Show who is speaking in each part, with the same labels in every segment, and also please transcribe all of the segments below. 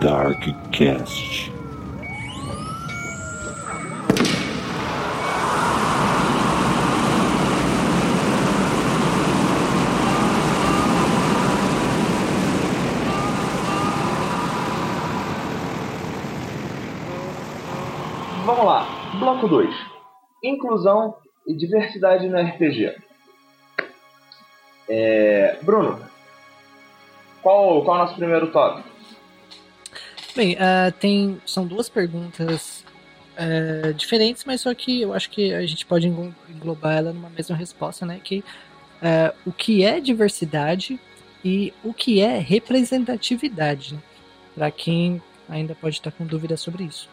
Speaker 1: Darkcast.
Speaker 2: Vamos lá, bloco 2. Inclusão e diversidade no RPG. É, Bruno, qual, qual é o nosso primeiro tópico?
Speaker 3: Bem, uh, tem, são duas perguntas uh, diferentes, mas só que eu acho que a gente pode englobar ela numa mesma resposta, né? Que uh, o que é diversidade e o que é representatividade, né? para quem ainda pode estar com dúvida sobre isso.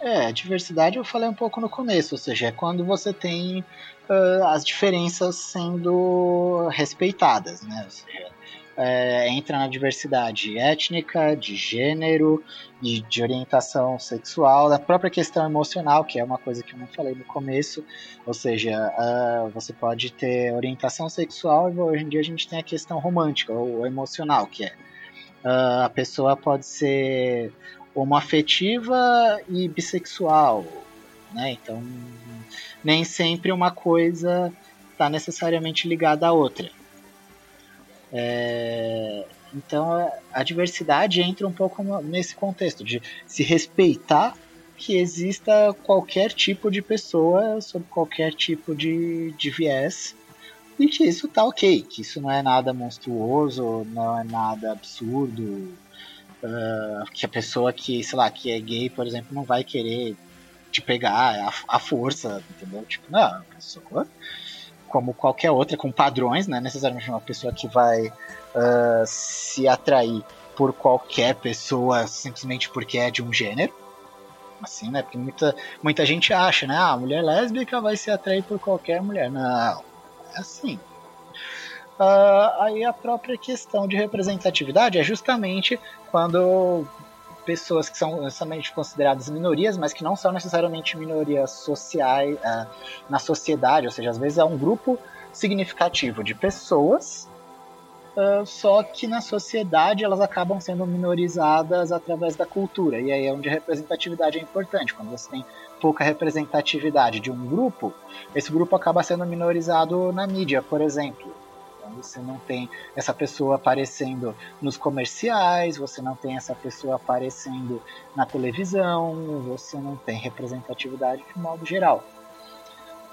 Speaker 4: É, diversidade eu falei um pouco no começo, ou seja, é quando você tem uh, as diferenças sendo respeitadas, né? Ou seja, é, entra na diversidade étnica, de gênero, de, de, orientação sexual, da própria questão emocional, que é uma coisa que eu não falei no começo, ou seja, uh, você pode ter orientação sexual e hoje em dia a gente tem a questão romântica ou emocional, que é uh, a pessoa pode ser homoafetiva e bissexual, né? Então, nem sempre uma coisa está necessariamente ligada à outra. É, então, a diversidade entra um pouco nesse contexto de se respeitar que exista qualquer tipo de pessoa sob qualquer tipo de, de viés e que isso tá ok, que isso não é nada monstruoso, não é nada absurdo, Uh, que a pessoa que, sei lá, que é gay, por exemplo, não vai querer te pegar a, a força, entendeu? Tipo, não, a pessoa, como qualquer outra, com padrões, não é necessariamente uma pessoa que vai uh, se atrair por qualquer pessoa simplesmente porque é de um gênero. Assim, né? Porque muita, muita gente acha, né? Ah, a mulher lésbica vai se atrair por qualquer mulher. Não, é assim. Uh, aí a própria questão de representatividade é justamente quando pessoas que são somente consideradas minorias, mas que não são necessariamente minorias sociais uh, na sociedade, ou seja, às vezes é um grupo significativo de pessoas, uh, só que na sociedade elas acabam sendo minorizadas através da cultura, e aí é onde a representatividade é importante. Quando você tem pouca representatividade de um grupo, esse grupo acaba sendo minorizado na mídia, por exemplo. Você não tem essa pessoa aparecendo nos comerciais, você não tem essa pessoa aparecendo na televisão, você não tem representatividade de modo geral.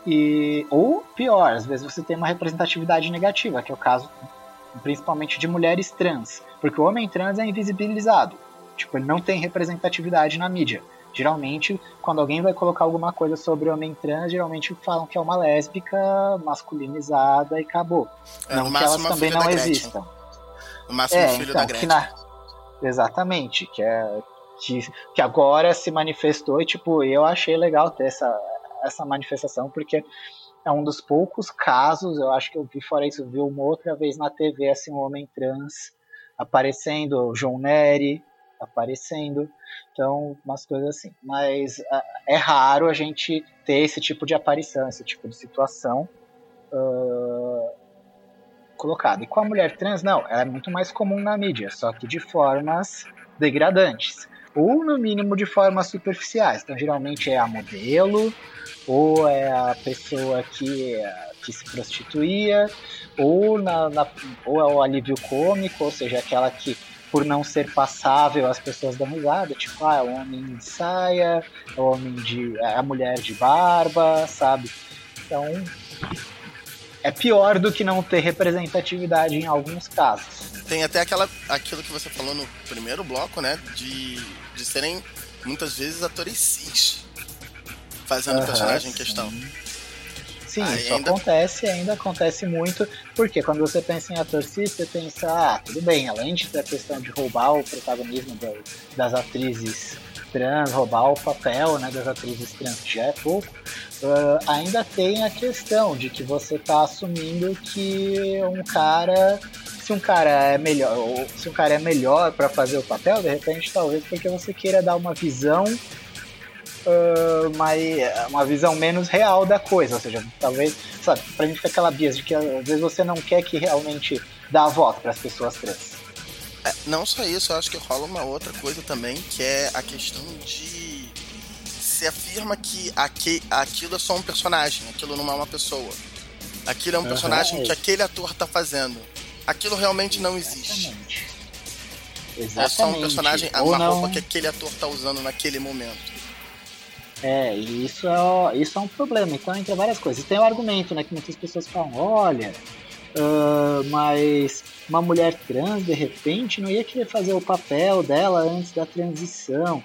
Speaker 4: E, ou pior, às vezes você tem uma representatividade negativa, que é o caso principalmente de mulheres trans, porque o homem trans é invisibilizado. Tipo, ele não tem representatividade na mídia. Geralmente, quando alguém vai colocar alguma coisa sobre homem trans, geralmente falam que é uma lésbica masculinizada e acabou. É, não que elas também não existam.
Speaker 5: No máximo é, filho então, da Gretchen. Na...
Speaker 4: Exatamente, que é que, que agora se manifestou e tipo, eu achei legal ter essa, essa manifestação, porque é um dos poucos casos, eu acho que eu vi fora isso, vi uma outra vez na TV assim, um homem trans aparecendo, João Neri aparecendo. Então, umas coisas assim. Mas uh, é raro a gente ter esse tipo de aparição, esse tipo de situação uh, colocada. E com a mulher trans, não, ela é muito mais comum na mídia, só que de formas degradantes. Ou, no mínimo, de formas superficiais. Então, geralmente é a modelo, ou é a pessoa que, que se prostituía, ou, na, na, ou é o alívio cômico, ou seja, aquela que por não ser passável, as pessoas dão risada, tipo, ah, é o homem de saia, é o homem de. é a mulher de barba, sabe? Então é pior do que não ter representatividade em alguns casos.
Speaker 5: Tem até aquela, aquilo que você falou no primeiro bloco, né? De, de serem muitas vezes atores cis fazendo o personagem em questão.
Speaker 4: Sim, Isso ainda... acontece, ainda acontece muito, porque quando você pensa em ator cis, você pensa, ah, tudo bem, além de ter a questão de roubar o protagonismo das atrizes trans, roubar o papel né, das atrizes trans, já é pouco, uh, ainda tem a questão de que você está assumindo que um cara se um cara é melhor, se um cara é melhor para fazer o papel, de repente talvez porque você queira dar uma visão uh, mais, uma visão menos real da coisa. Ou seja, talvez, sabe, pra gente ficar aquela bias de que às vezes você não quer que realmente dá a voz para as pessoas trans.
Speaker 5: É, não só isso, eu acho que rola uma outra coisa também, que é a questão de se afirma que aqui, aquilo é só um personagem, aquilo não é uma pessoa. Aquilo é um uhum, personagem que aquele ator tá fazendo. Aquilo realmente não existe.
Speaker 4: Exatamente.
Speaker 5: É só um personagem, Ou uma não... roupa que aquele ator tá usando naquele momento.
Speaker 4: É, e isso é, isso é um problema. Então, entre várias coisas. Tem o um argumento, né, que muitas pessoas falam, olha, uh, mas uma mulher trans, de repente, não ia querer fazer o papel dela antes da transição.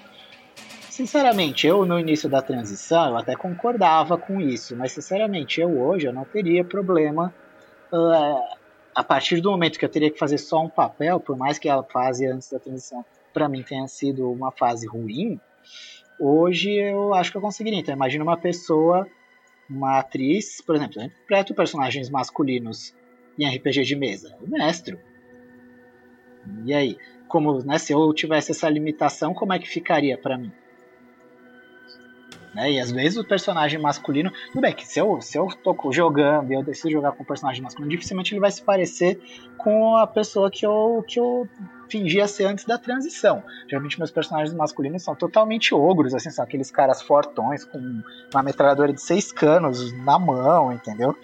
Speaker 4: Sinceramente, eu no início da transição, eu até concordava com isso, mas sinceramente, eu hoje eu não teria problema uh, a partir do momento que eu teria que fazer só um papel, por mais que a fase antes da transição para mim tenha sido uma fase ruim, hoje eu acho que eu conseguiria. Então, imagina uma pessoa, uma atriz, por exemplo, interpreta personagens masculinos em RPG de mesa, o mestre. E aí, como, né, se eu tivesse essa limitação, como é que ficaria para mim? Né? E às vezes o personagem masculino. Tudo bem que se eu, se eu tô jogando e eu decido jogar com um personagem masculino, dificilmente ele vai se parecer com a pessoa que eu, que eu fingia ser antes da transição. Geralmente meus personagens masculinos são totalmente ogros, assim, são aqueles caras fortões com uma metralhadora de seis canos na mão, entendeu?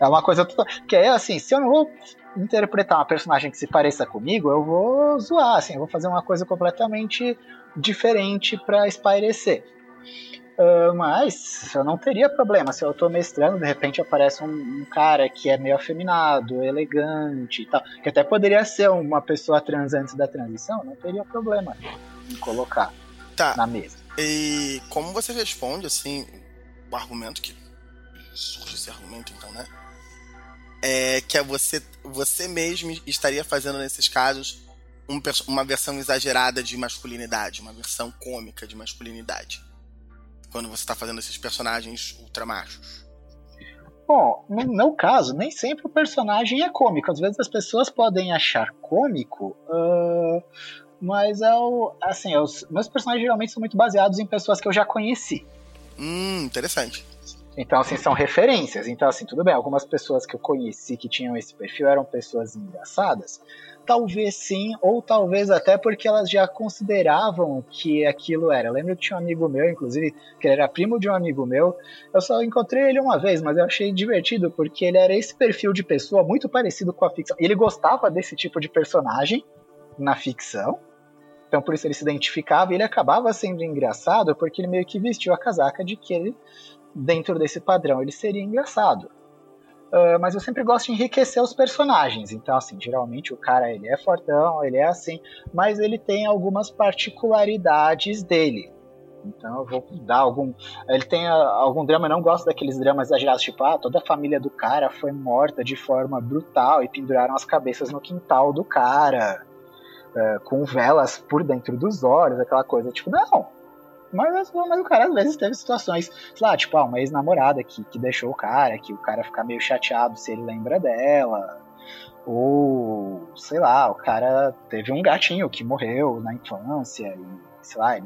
Speaker 4: É uma coisa total. Que é assim, se eu não vou interpretar uma personagem que se pareça comigo, eu vou zoar, assim, eu vou fazer uma coisa completamente diferente para espairecer. Uh, mas eu não teria problema se eu estou mestrando, de repente aparece um, um, cara que é meio afeminado, elegante e tal, que até poderia ser uma pessoa trans antes da transição, não teria problema em colocar tá. na mesa.
Speaker 5: E como você responde, assim, o argumento que surge esse argumento, então, né? É que é você, você mesmo estaria fazendo nesses casos um, uma versão exagerada de masculinidade, uma versão cômica de masculinidade quando você está fazendo esses personagens ultramachos?
Speaker 4: Bom, no meu caso, nem sempre o personagem é cômico. Às vezes as pessoas podem achar cômico, uh, mas é o, assim, é os meus personagens geralmente são muito baseados em pessoas que eu já conheci.
Speaker 5: Hum, interessante.
Speaker 4: Então, assim, são referências. Então, assim, tudo bem, algumas pessoas que eu conheci que tinham esse perfil eram pessoas engraçadas, talvez sim, ou talvez até porque elas já consideravam que aquilo era. Eu lembro que tinha um amigo meu, inclusive, que era primo de um amigo meu. Eu só encontrei ele uma vez, mas eu achei divertido porque ele era esse perfil de pessoa muito parecido com a ficção. Ele gostava desse tipo de personagem na ficção. Então por isso ele se identificava e ele acabava sendo engraçado porque ele meio que vestiu a casaca de que ele, dentro desse padrão, ele seria engraçado. Uh, mas eu sempre gosto de enriquecer os personagens. Então, assim, geralmente o cara ele é fortão, ele é assim, mas ele tem algumas particularidades dele. Então eu vou dar algum. Ele tem algum drama, eu não gosto daqueles dramas exagerados, tipo, ah, toda a família do cara foi morta de forma brutal e penduraram as cabeças no quintal do cara, uh, com velas por dentro dos olhos, aquela coisa. Tipo, não, mas, mas o cara às vezes teve situações, sei lá, tipo, ah, uma ex-namorada que, que deixou o cara, que o cara fica meio chateado se ele lembra dela. Ou, sei lá, o cara teve um gatinho que morreu na infância, e, sei lá.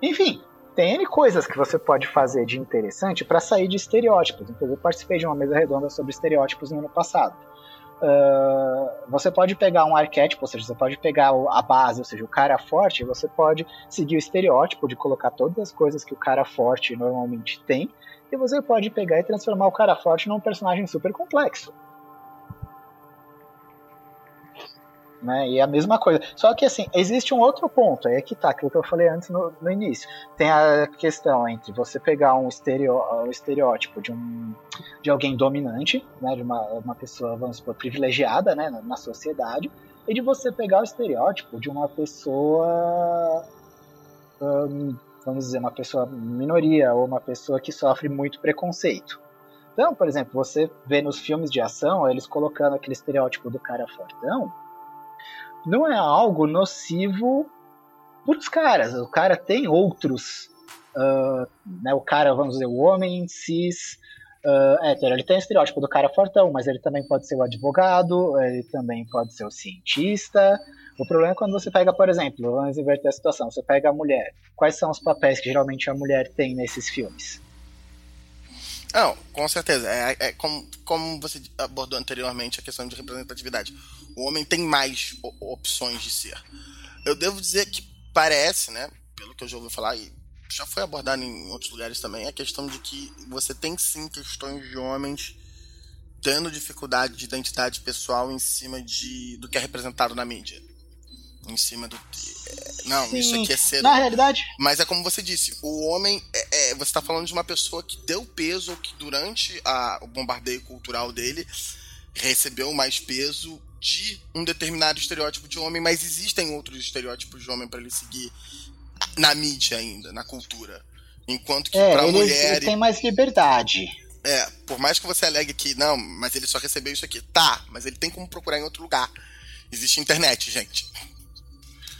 Speaker 4: Enfim, tem N coisas que você pode fazer de interessante para sair de estereótipos. Inclusive, eu participei de uma mesa redonda sobre estereótipos no ano passado. Uh, você pode pegar um arquétipo, ou seja, você pode pegar a base, ou seja, o cara forte, você pode seguir o estereótipo de colocar todas as coisas que o cara forte normalmente tem, e você pode pegar e transformar o cara forte num personagem super complexo. Né? E a mesma coisa. Só que assim, existe um outro ponto, é que tá, aquilo que eu falei antes no, no início. Tem a questão entre você pegar um, estereó, um estereótipo de um de alguém dominante, né? De uma, uma pessoa, vamos supor, privilegiada né, na, na sociedade, e de você pegar o estereótipo de uma pessoa. Um, vamos dizer, uma pessoa minoria ou uma pessoa que sofre muito preconceito. Então, por exemplo, você vê nos filmes de ação eles colocando aquele estereótipo do cara fortão, não é algo nocivo para os caras. O cara tem outros. Uh, né, o cara, vamos dizer, o homem cis uh, hétero, ele tem o estereótipo do cara fortão, mas ele também pode ser o advogado, ele também pode ser o cientista. O problema é quando você pega, por exemplo, vamos inverter a situação, você pega a mulher. Quais são os papéis que geralmente a mulher tem nesses filmes?
Speaker 5: Não, com certeza. É, é como, como você abordou anteriormente a questão de representatividade. O homem tem mais opções de ser. Eu devo dizer que parece, né? Pelo que eu já ouvi falar, e já foi abordado em outros lugares também, a questão de que você tem sim questões de homens tendo dificuldade de identidade pessoal em cima de do que é representado na mídia. Em cima do. É, não, Sim. isso aqui é ser.
Speaker 4: Na realidade.
Speaker 5: Mas é como você disse, o homem. É, é, você está falando de uma pessoa que deu peso, que durante a, o bombardeio cultural dele recebeu mais peso de um determinado estereótipo de homem, mas existem outros estereótipos de homem para ele seguir na mídia ainda, na cultura. Enquanto que
Speaker 4: é,
Speaker 5: para
Speaker 4: mulher. Ele tem mais liberdade.
Speaker 5: É, por mais que você alegue que não, mas ele só recebeu isso aqui. Tá, mas ele tem como procurar em outro lugar. Existe internet, gente.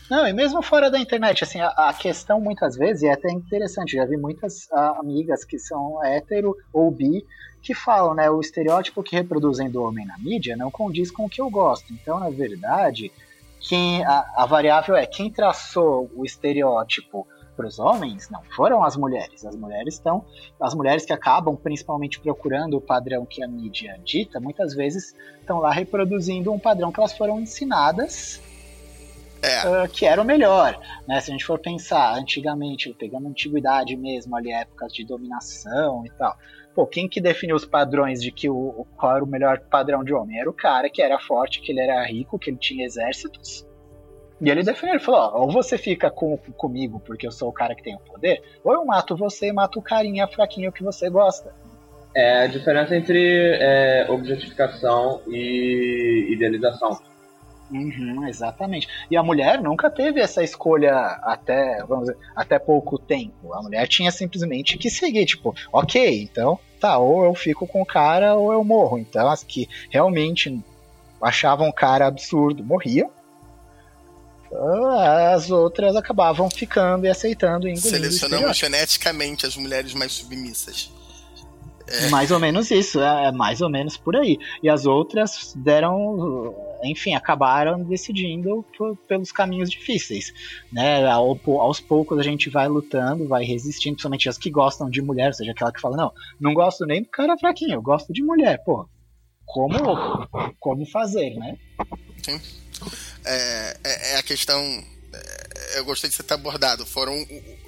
Speaker 4: Não, e mesmo fora da internet, assim, a, a questão muitas vezes, é até interessante, já vi muitas a, amigas que são hétero ou bi, que falam, né, o estereótipo que reproduzem do homem na mídia não condiz com o que eu gosto. Então, na verdade, quem a, a variável é quem traçou o estereótipo para os homens não foram as mulheres. As mulheres estão, as mulheres que acabam principalmente procurando o padrão que a mídia dita, muitas vezes estão lá reproduzindo um padrão que elas foram ensinadas é. uh, que era o melhor. Né? Se a gente for pensar antigamente, pegando a antiguidade mesmo, ali épocas de dominação e tal. Pô, quem que definiu os padrões de que o, qual era o melhor padrão de homem? Era o cara que era forte, que ele era rico, que ele tinha exércitos e ele defendeu, ele falou, ó, ou você fica com, comigo porque eu sou o cara que tem o poder, ou eu mato você e mato o carinha fraquinho que você gosta.
Speaker 2: É a diferença entre é, objetificação e idealização.
Speaker 4: Uhum, exatamente. E a mulher nunca teve essa escolha até, vamos dizer, até pouco tempo. A mulher tinha simplesmente que seguir, tipo, ok, então tá, ou eu fico com o cara ou eu morro. Então as que realmente achavam o cara absurdo morriam as outras acabavam ficando e aceitando e
Speaker 5: Selecionamos geneticamente as mulheres mais submissas.
Speaker 4: É. Mais ou menos isso, é, é mais ou menos por aí. E as outras deram, enfim, acabaram decidindo pelos caminhos difíceis. Né? Ao, aos poucos a gente vai lutando, vai resistindo, principalmente as que gostam de mulher, ou seja, aquela que fala, não, não gosto nem do cara fraquinho, eu gosto de mulher, pô. Como, como fazer, né?
Speaker 5: Sim é, é, é a questão. É, eu gostei de você ter abordado. Foram.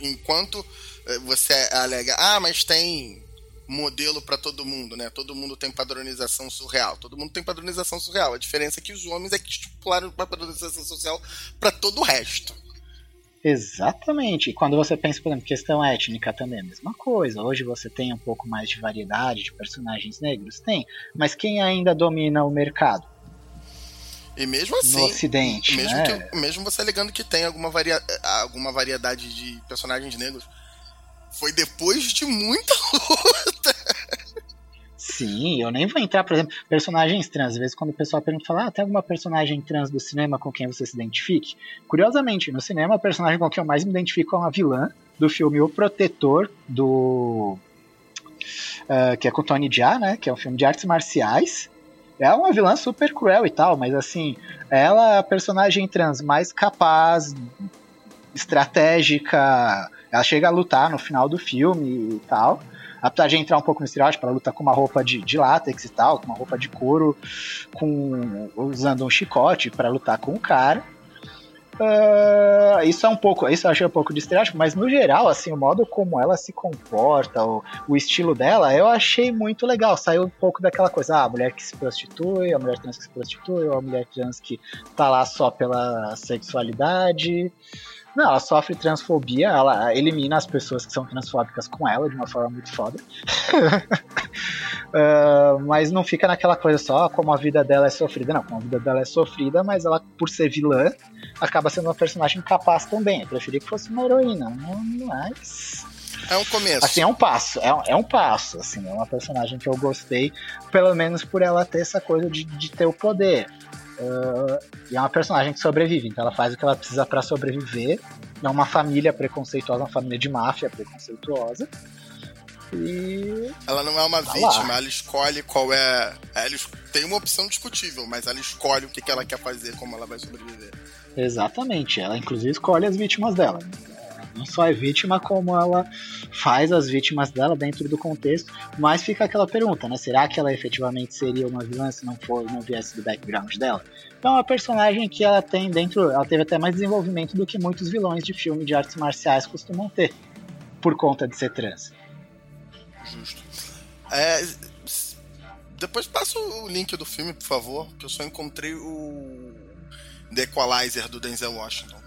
Speaker 5: Enquanto é, você alega, ah, mas tem modelo para todo mundo, né? Todo mundo tem padronização surreal. Todo mundo tem padronização surreal. A diferença é que os homens é que estipularam uma padronização social para todo o resto.
Speaker 4: Exatamente. E quando você pensa, por exemplo, questão étnica também é a mesma coisa. Hoje você tem um pouco mais de variedade de personagens negros? Tem. Mas quem ainda domina o mercado?
Speaker 5: E mesmo assim.
Speaker 4: No Ocidente.
Speaker 5: Mesmo,
Speaker 4: né?
Speaker 5: que, mesmo você alegando que tem alguma, varia, alguma variedade de personagens negros, foi depois de muita luta.
Speaker 4: Sim, eu nem vou entrar, por exemplo, personagens trans. Às vezes, quando o pessoal pergunta, fala, ah, tem alguma personagem trans do cinema com quem você se identifique? Curiosamente, no cinema, a personagem com quem eu mais me identifico é uma vilã do filme O Protetor, do. Uh, que é com Tony Jaa, né? Que é um filme de artes marciais. É uma vilã super cruel e tal, mas assim, ela é a personagem trans mais capaz, estratégica. Ela chega a lutar no final do filme e tal. Apesar de entrar um pouco no estereótipo, ela luta com uma roupa de, de látex e tal, com uma roupa de couro, com usando um chicote para lutar com o cara. Uh, isso é um pouco, isso eu achei um pouco de estereótipo, mas no geral, assim, o modo como ela se comporta, o, o estilo dela, eu achei muito legal. Saiu um pouco daquela coisa, ah, a mulher que se prostitui, a mulher trans que se prostitui, ou a mulher trans que tá lá só pela sexualidade. Não, ela sofre transfobia, ela elimina as pessoas que são transfóbicas com ela de uma forma muito foda. uh, mas não fica naquela coisa só como a vida dela é sofrida, não. Como a vida dela é sofrida, mas ela, por ser vilã, acaba sendo uma personagem capaz também. Eu preferia que fosse uma heroína, mas.
Speaker 5: É um começo.
Speaker 4: Assim, é um passo. É, é um passo. Assim, é uma personagem que eu gostei, pelo menos por ela ter essa coisa de, de ter o poder. Uh, e é uma personagem que sobrevive, então ela faz o que ela precisa para sobreviver. É uma família preconceituosa, uma família de máfia preconceituosa. E.
Speaker 5: Ela não é uma tá vítima, lá. ela escolhe qual é. Ela tem uma opção discutível, mas ela escolhe o que, que ela quer fazer, como ela vai sobreviver.
Speaker 4: Exatamente, ela inclusive escolhe as vítimas dela. Não só é vítima, como ela faz as vítimas dela dentro do contexto. Mas fica aquela pergunta, né? Será que ela efetivamente seria uma vilã se não for, não viesse do background dela? Então é uma personagem que ela tem dentro. Ela teve até mais desenvolvimento do que muitos vilões de filme de artes marciais costumam ter. Por conta de ser trans.
Speaker 5: Justo. É, depois passa o link do filme, por favor, que eu só encontrei o The Equalizer do Denzel Washington.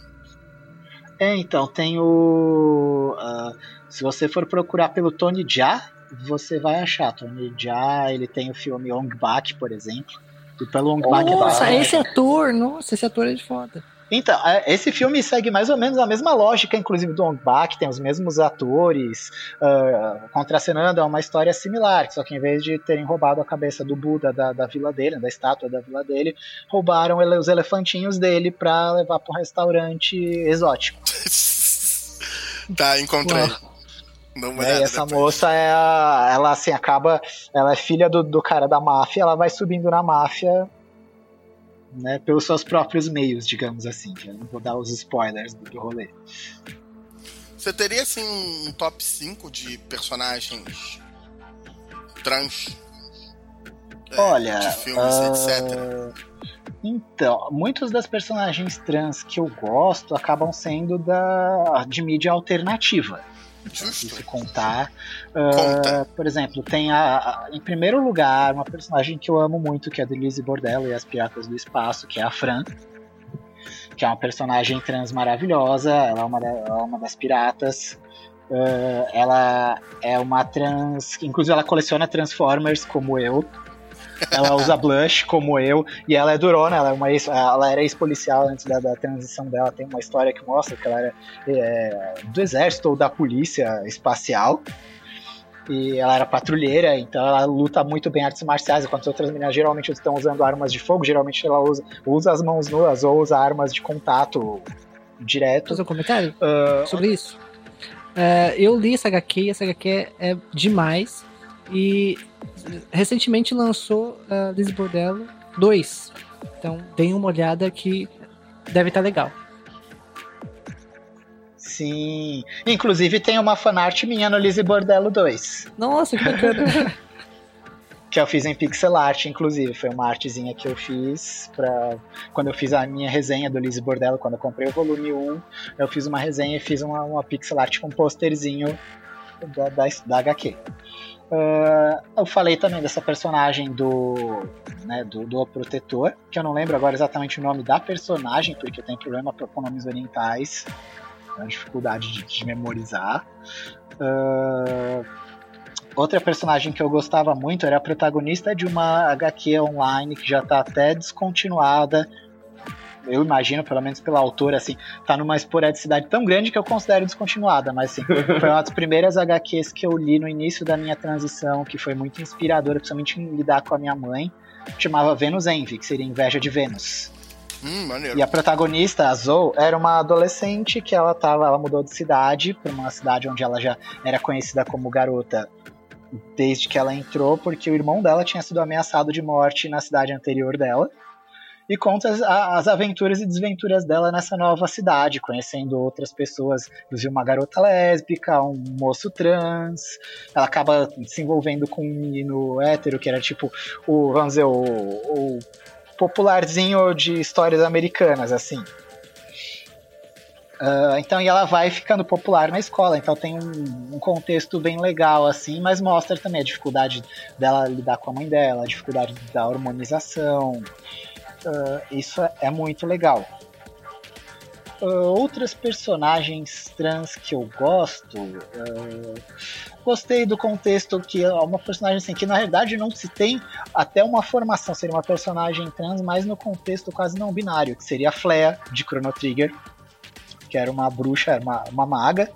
Speaker 4: É, então, tem o. Uh, se você for procurar pelo Tony Jaa, você vai achar. Tony Jaa, ele tem o filme Ong Bak, por exemplo. E pelo Ong Bak
Speaker 3: Nossa, esse ator, nossa, esse ator é de foda.
Speaker 4: Então, é, esse filme segue mais ou menos a mesma lógica, inclusive do Ong Bak, tem os mesmos atores, uh, contracenando, é uma história similar, só que em vez de terem roubado a cabeça do Buda da, da vila dele, da estátua da vila dele, roubaram ele, os elefantinhos dele pra levar pra um restaurante exótico.
Speaker 5: tá, encontrei.
Speaker 4: É, essa depois. moça é a, ela assim acaba, ela é filha do, do cara da máfia, ela vai subindo na máfia né, pelos seus próprios meios, digamos assim. Eu não vou dar os spoilers do, rolê.
Speaker 5: Você teria assim um top 5 de personagens trans?
Speaker 4: É, Olha, de filmes, uh... etc. Então, muitos das personagens trans que eu gosto acabam sendo da de mídia alternativa. Justo. Se contar. Uh, por exemplo, tem a, a, em primeiro lugar uma personagem que eu amo muito, que é a Delise Bordello e as Piratas do Espaço, que é a Fran. Que é uma personagem trans maravilhosa, ela é uma, da, é uma das piratas. Uh, ela é uma trans. Inclusive, ela coleciona Transformers como eu. Ela usa blush, como eu, e ela é durona, ela, é uma ex, ela era ex-policial antes da, da, transição dela. Tem uma história que mostra que ela era é, do exército ou da polícia espacial. E ela era patrulheira, então ela luta muito bem artes marciais, enquanto as outras meninas geralmente estão usando armas de fogo, geralmente ela usa, usa as mãos nuas ou usa armas de contato direto.
Speaker 3: Fazer um comentário uh, sobre isso. Uh, eu li essa HQ e essa HQ é demais. E recentemente lançou uh, Liz Bordello 2. Então, deem uma olhada que deve estar tá legal.
Speaker 4: Sim. Inclusive tem uma fanart minha no Lizzie Bordello 2.
Speaker 3: Nossa, que bacana.
Speaker 4: que eu fiz em pixel art, inclusive. Foi uma artezinha que eu fiz para quando eu fiz a minha resenha do Lizzie Bordello, quando eu comprei o volume 1, eu fiz uma resenha e fiz uma, uma pixel art com um posterzinho da, da, da HQ. Uh, eu falei também dessa personagem do, né, do, do Protetor, que eu não lembro agora exatamente o nome da personagem, porque eu tenho problema com nomes orientais, é uma dificuldade de, de memorizar. Uh, outra personagem que eu gostava muito era a protagonista de uma HQ online que já está até descontinuada, eu imagino, pelo menos pela autora, assim, tá numa esporadicidade tão grande que eu considero descontinuada, mas assim, foi uma das primeiras HQs que eu li no início da minha transição, que foi muito inspiradora, principalmente em lidar com a minha mãe, chamava Venus Envy, que seria Inveja de Vênus.
Speaker 5: Hum,
Speaker 4: e a protagonista, a Zoe, era uma adolescente que ela tava, ela mudou de cidade para uma cidade onde ela já era conhecida como garota desde que ela entrou, porque o irmão dela tinha sido ameaçado de morte na cidade anterior dela e conta as, as, aventuras e desventuras dela nessa nova cidade, conhecendo outras pessoas, inclusive uma garota lésbica, um moço trans. Ela acaba se envolvendo com um menino hétero, que era tipo o, vamos dizer, o, o popularzinho de histórias americanas, assim. Uh, então, e ela vai ficando popular na escola, então tem um, um, contexto bem legal, assim, mas mostra também a dificuldade dela lidar com a mãe dela, a dificuldade da hormonização, Uh, isso é muito legal. Uh, personagens trans que eu gosto. Uh, gostei do contexto que é uma personagem assim, que na verdade não se tem até uma formação, seria uma personagem trans, mas no contexto quase não binário, que seria a Flea de Chrono Trigger, que era uma bruxa, uma, uma maga,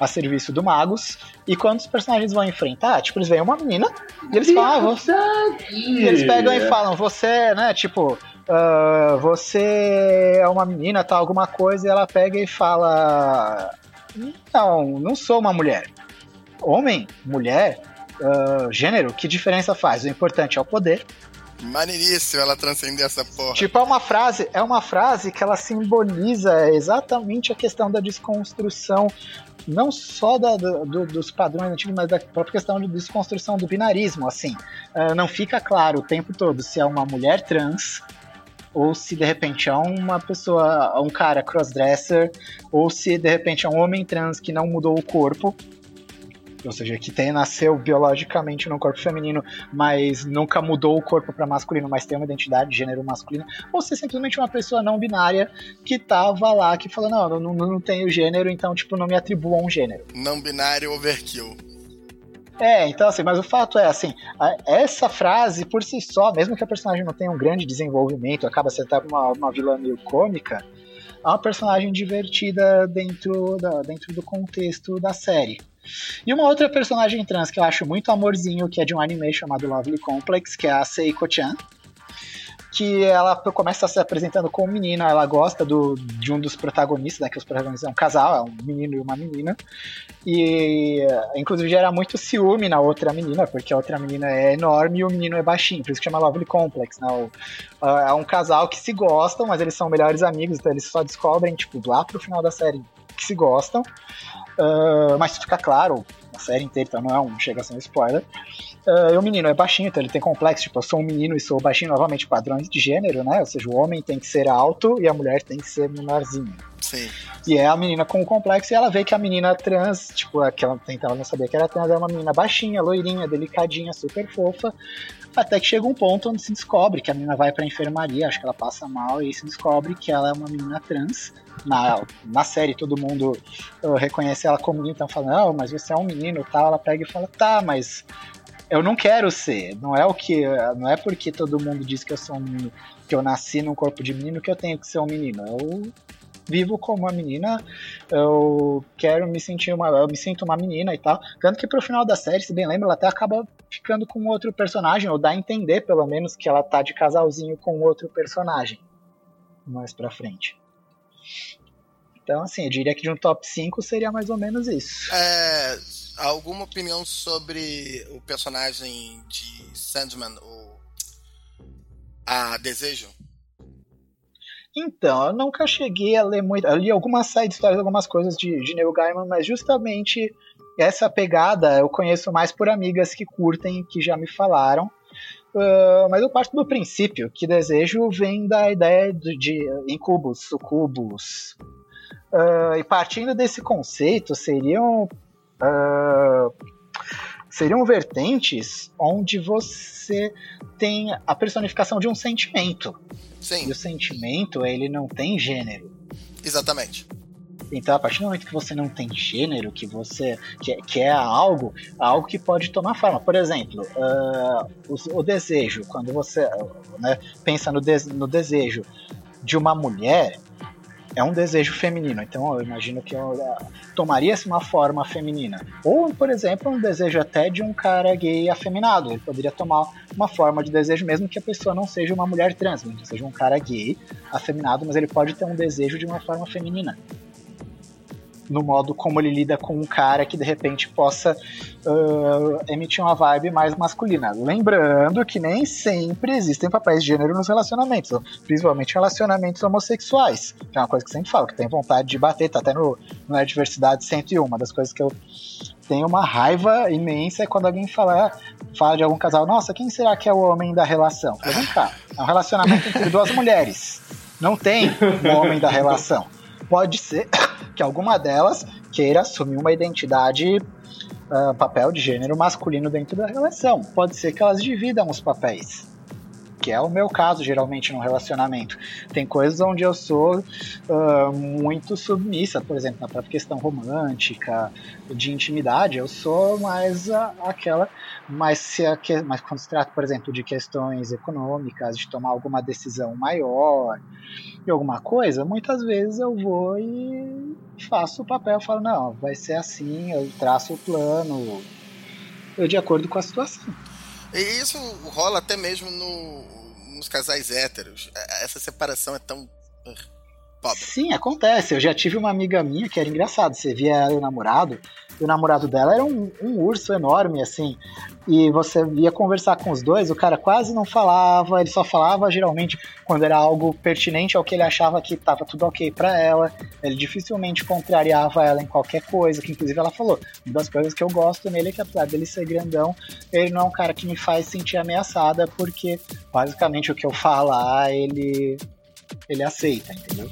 Speaker 4: a serviço do Magos. E quando os personagens vão enfrentar, tipo, eles veem uma menina e eles falam, ah, e eles pegam e falam, você, né, tipo, uh, você é uma menina, tá, alguma coisa, e ela pega e fala: Não, não sou uma mulher. Homem, mulher, uh, gênero, que diferença faz? O importante é o poder.
Speaker 5: Maneiríssimo ela transcender essa porra.
Speaker 4: Tipo, é uma frase, é uma frase que ela simboliza exatamente a questão da desconstrução, não só da, do, dos padrões antigos, mas da própria questão de desconstrução do binarismo, assim. Uh, não fica claro o tempo todo se é uma mulher trans ou se de repente é uma pessoa, um cara crossdresser, ou se de repente é um homem trans que não mudou o corpo, ou seja, que tem, nasceu biologicamente num corpo feminino, mas nunca mudou o corpo para masculino, mas tem uma identidade de gênero masculino, ou se é simplesmente uma pessoa não binária que tava lá, que falou, não, não, não tenho gênero, então, tipo, não me atribua um gênero.
Speaker 5: Não binário overkill.
Speaker 4: É, então assim, mas o fato é assim, essa frase por si só, mesmo que a personagem não tenha um grande desenvolvimento, acaba sendo uma, uma vilã meio cômica, é uma personagem divertida dentro, da, dentro do contexto da série. E uma outra personagem trans que eu acho muito amorzinho, que é de um anime chamado Lovely Complex, que é a Seiko-chan. Que ela começa se apresentando como menina, ela gosta do, de um dos protagonistas, né? Que os protagonistas é um casal, é um menino e uma menina. E inclusive gera muito ciúme na outra menina, porque a outra menina é enorme e o menino é baixinho, por isso que chama Lovely Complex, né? O, é um casal que se gostam, mas eles são melhores amigos, então eles só descobrem, tipo, lá pro final da série que se gostam. Uh, mas fica claro, a série inteira, então não é um, chega a um spoiler. Uh, e o menino é baixinho, então ele tem complexo, tipo, eu sou um menino e sou baixinho, novamente, padrões de gênero, né? Ou seja, o homem tem que ser alto e a mulher tem que ser menorzinha.
Speaker 5: Sim.
Speaker 4: E é a menina com o complexo e ela vê que a menina trans, tipo, aquela ela não sabia que era trans, é uma menina baixinha, loirinha, delicadinha, super fofa. Até que chega um ponto onde se descobre que a menina vai pra enfermaria, acho que ela passa mal, e se descobre que ela é uma menina trans na, na série todo mundo uh, reconhece ela como menina, então fala, não, mas você é um menino tal, ela pega e fala, tá, mas eu não quero ser, não é o que, não é porque todo mundo diz que eu sou um menino, que eu nasci num corpo de menino que eu tenho que ser um menino, eu vivo como uma menina, eu quero me sentir uma, eu me sinto uma menina e tal, tanto que pro final da série, se bem lembra, ela até acaba ficando com outro personagem, ou dá a entender pelo menos que ela tá de casalzinho com outro personagem mais pra frente. Então, assim, eu diria que de um top 5 seria mais ou menos isso.
Speaker 5: É, alguma opinião sobre o personagem de Sandman, o a Desejo?
Speaker 4: Então, eu nunca cheguei a ler muito. Eu li algumas side histórias, algumas coisas de, de Neil Gaiman, mas justamente essa pegada eu conheço mais por amigas que curtem, que já me falaram. Uh, mas eu parto do princípio que desejo vem da ideia de, de incubos, sucubos. Uh, e partindo desse conceito, seriam. Uh, seriam vertentes onde você tem a personificação de um sentimento.
Speaker 5: Sim.
Speaker 4: E o sentimento, ele não tem gênero.
Speaker 5: Exatamente.
Speaker 4: Então, a partir do momento que você não tem gênero, que você que, que é algo, algo que pode tomar forma. Por exemplo, uh, o, o, desejo, quando você né, pensa no, de, no desejo de uma mulher, é um desejo feminino. Então eu imagino que tomaria-se uma forma feminina. Ou, por exemplo, um desejo até de um cara gay afeminado. Ele poderia tomar uma forma de desejo, mesmo que a pessoa não seja uma mulher trans, seja um cara gay afeminado, mas ele pode ter um desejo de uma forma feminina no modo como ele lida com um cara que de repente possa uh, emitir uma vibe mais masculina. Lembrando que nem sempre existem papéis de gênero nos relacionamentos, principalmente relacionamentos homossexuais, que é uma coisa que sempre falo, que tem vontade de bater, tá até no, no Diversidade 101, uma das coisas que eu tenho uma raiva imensa é quando alguém fala, fala de algum casal, nossa, quem será que é o homem da relação? vem cá, é um relacionamento entre duas mulheres. Não tem um homem da relação. Pode ser que alguma delas queira assumir uma identidade, uh, papel de gênero masculino dentro da relação. Pode ser que elas dividam os papéis que é o meu caso geralmente no relacionamento. Tem coisas onde eu sou uh, muito submissa, por exemplo, na própria questão romântica, de intimidade, eu sou mais aquela, mas, se a, mas quando se trata, por exemplo, de questões econômicas, de tomar alguma decisão maior e alguma coisa, muitas vezes eu vou e faço o papel, falo, não, vai ser assim, eu traço o plano, eu de acordo com a situação.
Speaker 5: E isso rola até mesmo no, nos casais héteros. É, essa separação é tão. Pobre.
Speaker 4: Sim, acontece. Eu já tive uma amiga minha que era engraçado. Você via ela e o namorado, e o namorado dela era um, um, urso enorme, assim. E você ia conversar com os dois, o cara quase não falava, ele só falava geralmente quando era algo pertinente ao que ele achava que estava tudo ok para ela. Ele dificilmente contrariava ela em qualquer coisa, que inclusive ela falou. Uma das coisas que eu gosto nele é que apesar dele ser grandão, ele não é um cara que me faz sentir ameaçada, porque basicamente o que eu falar, ele ele aceita, entendeu?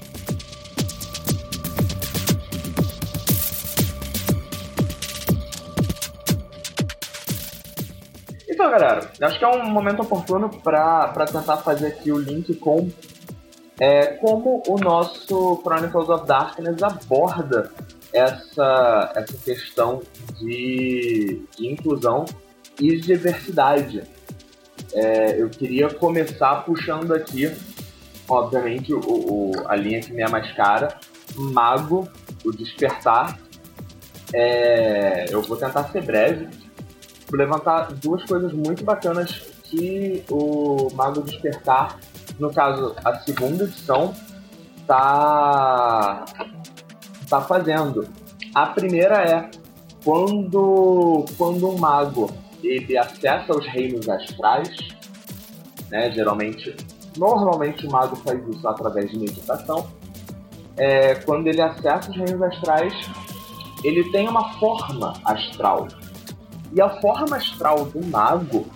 Speaker 2: Então, galera, acho que é um momento oportuno para tentar fazer aqui o link com é, como o nosso Chronicles of Darkness aborda essa, essa questão de, de inclusão e de diversidade. É, eu queria começar puxando aqui, obviamente, o, o, a linha que me é mais cara, Mago, o Despertar. É, eu vou tentar ser breve, levantar duas coisas muito bacanas que o Mago Despertar, no caso a segunda edição, tá, tá fazendo. A primeira é quando, quando um mago ele acessa os reinos astrais, né? Geralmente, normalmente o mago faz isso através de meditação. É, quando ele acessa os reinos astrais, ele tem uma forma astral e a forma astral do mago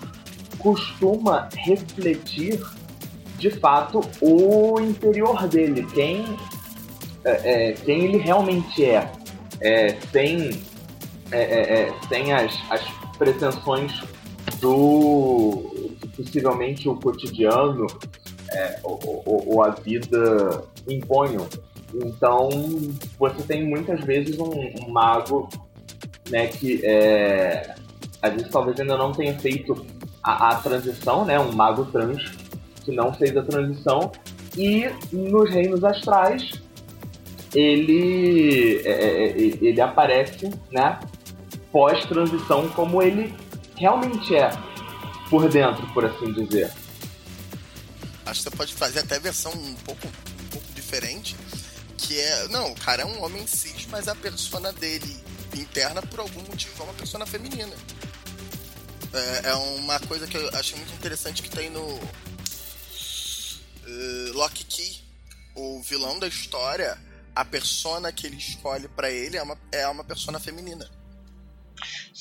Speaker 2: costuma refletir, de fato, o interior dele, quem, é, é, quem ele realmente é, é sem, é, é, é, sem as, as pretensões do possivelmente o cotidiano ou, ou, ou, a vida imponham. Então, você tem muitas vezes um, um mago né, que é, vezes talvez ainda não tenha feito a, a, transição, né, um mago trans que não fez a transição, e nos reinos astrais ele, é, é, é ele aparece né, pós-transição como ele realmente é por dentro, por assim dizer.
Speaker 5: Acho que você pode fazer até versão um pouco, um pouco diferente, que é, não, o cara é um homem cis, mas a persona dele interna, por algum motivo, é uma persona feminina. É, é uma coisa que eu achei muito interessante que tem no uh, Lock Key, o vilão da história, a persona que ele escolhe para ele é uma, é uma persona feminina.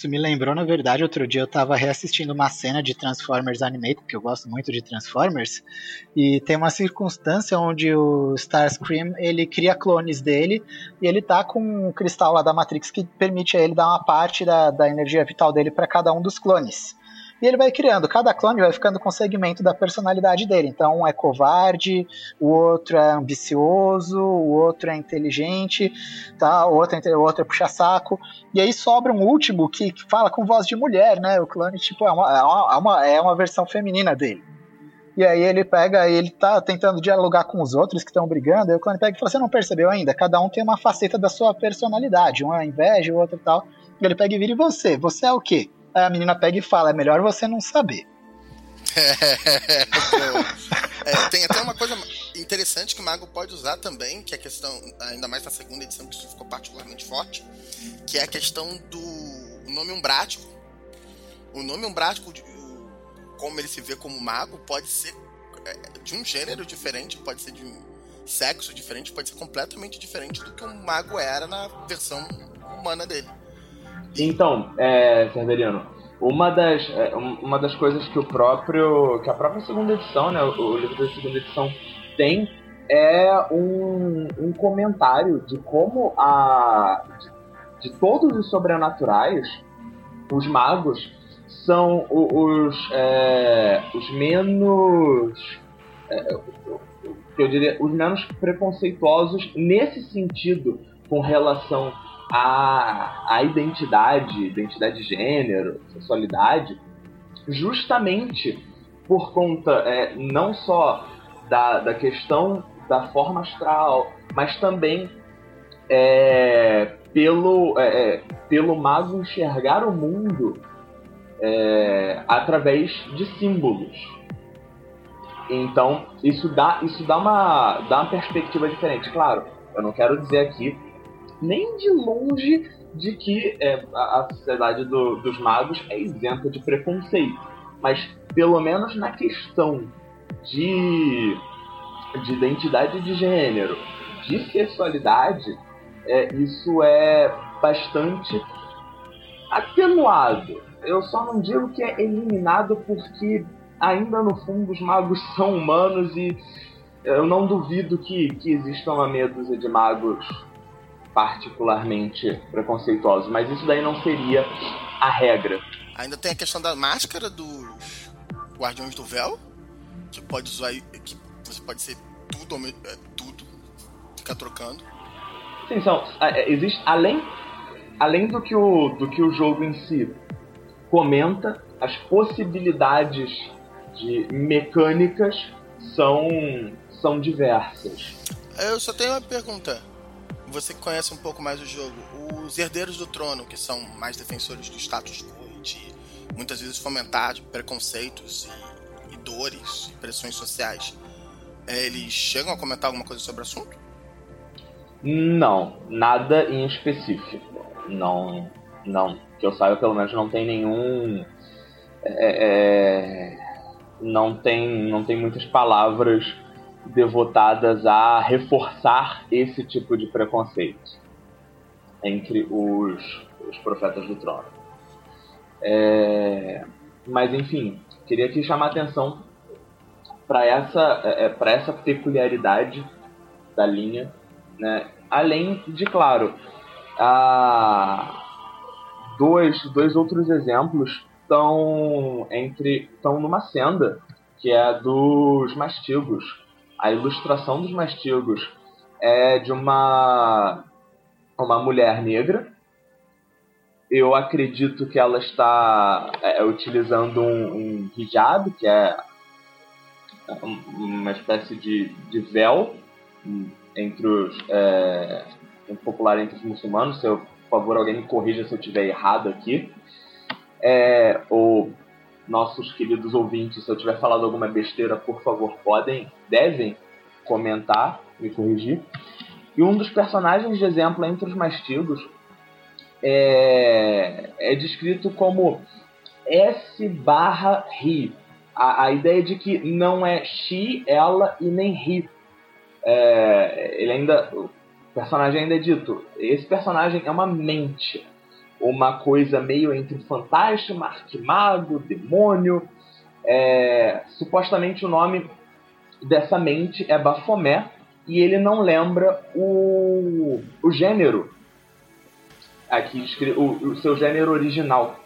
Speaker 4: Isso me lembrou, na verdade, outro dia eu tava reassistindo uma cena de Transformers Animated, porque eu gosto muito de Transformers, e tem uma circunstância onde o Starscream, ele cria clones dele, e ele tá com um cristal lá da Matrix que permite a ele dar uma parte da, da energia vital dele para cada um dos clones. E ele vai criando, cada clone vai ficando com o segmento da personalidade dele. Então, um é covarde, o outro é ambicioso, o outro é inteligente, tá? o, outro é, o outro é puxa-saco. E aí sobra um último que, que, fala com voz de mulher, né? O clone, tipo, é uma, é uma, é uma versão feminina dele. E aí ele pega, ele tá tentando dialogar com os outros que estão brigando, aí o clone pega e fala, você não percebeu ainda? Cada um tem uma faceta da sua personalidade, um é inveja, o outro tal. E ele pega e vira, e você? Você é o quê? Aí a menina pega e fala: é melhor você não saber.
Speaker 5: é, tem até uma coisa interessante que o Mago pode usar também, que é a questão, ainda mais na segunda edição, que isso ficou particularmente forte, que é a questão do nome umbrático. O nome umbrático, como ele se vê como mago, pode ser é, de um gênero diferente, pode ser de um sexo diferente, pode ser completamente diferente do que um mago era na versão humana dele.
Speaker 2: Então, é, uma das, é, uma das coisas que o próprio. que a própria segunda edição, né? O, livro da segunda edição tem é um, um comentário de como a. De, de todos os sobrenaturais, os magos são os, é, os menos. É, eu diria, os menos preconceituosos nesse sentido com relação a, a identidade, identidade de gênero, sexualidade, justamente por conta é, não só da, da questão da forma astral, mas também é, pelo, é, é pelo mago enxergar o mundo é, através de símbolos. Então, isso dá, isso dá, uma, dá uma perspectiva diferente. Claro, eu não quero dizer aqui, nem de longe, de que é, a, sociedade do, dos magos é isenta de preconceito. Mas, pelo menos na questão de, de identidade de gênero, de sexualidade, é, isso é bastante atenuado. Eu só não digo que é eliminado porque ainda no fundo os magos são humanos e eu não duvido que, que existam dúzia de magos particularmente preconceituosos, mas isso daí não seria a regra.
Speaker 5: Ainda tem a questão da máscara dos Guardiões do Véu, que pode usar que você pode ser tudo, é, tudo, ficar trocando.
Speaker 2: Sim, são, é, existe além além do que o do que o jogo em si comenta, as possibilidades de mecânicas são, são diversas.
Speaker 5: Eu só tenho uma pergunta. Você que conhece um pouco mais o jogo, os herdeiros do trono, que são mais defensores do status quo, de muitas vezes fomentar preconceitos e, e dores, e pressões sociais, é, eles chegam a comentar alguma coisa sobre o assunto?
Speaker 2: Não, nada em específico. Não, não. Que eu saiba, pelo menos não tem nenhum. É, é não tem, não tem muitas palavras devotadas a reforçar esse tipo de preconceito entre os, os profetas do trono. É, mas enfim, queria aqui chamar atenção para essa, é, é essa peculiaridade da linha, né? além de, claro, a dois, dois outros exemplos estão entre estão numa senda que é a dos mastigos. A ilustração dos mastigos é de uma uma mulher negra. Eu acredito que ela está é, utilizando um, um hijab, que é uma espécie de, de véu entre os é, popular entre os muçulmanos. Se eu, por favor, alguém me corrija se eu estiver errado aqui é, ou nossos queridos ouvintes, se eu tiver falado alguma besteira, por favor, podem, devem comentar, me corrigir. E um dos personagens de exemplo entre os mastigos é, é descrito como S barra Ri. A, a ideia de que não é she, ela e nem Ri. É, ele ainda. O personagem ainda é dito. Esse personagem é uma mente uma coisa meio entre fantasma, arquimago, demônio. É, supostamente o nome dessa mente é Bafomé e ele não lembra o, o gênero aqui o, o seu gênero original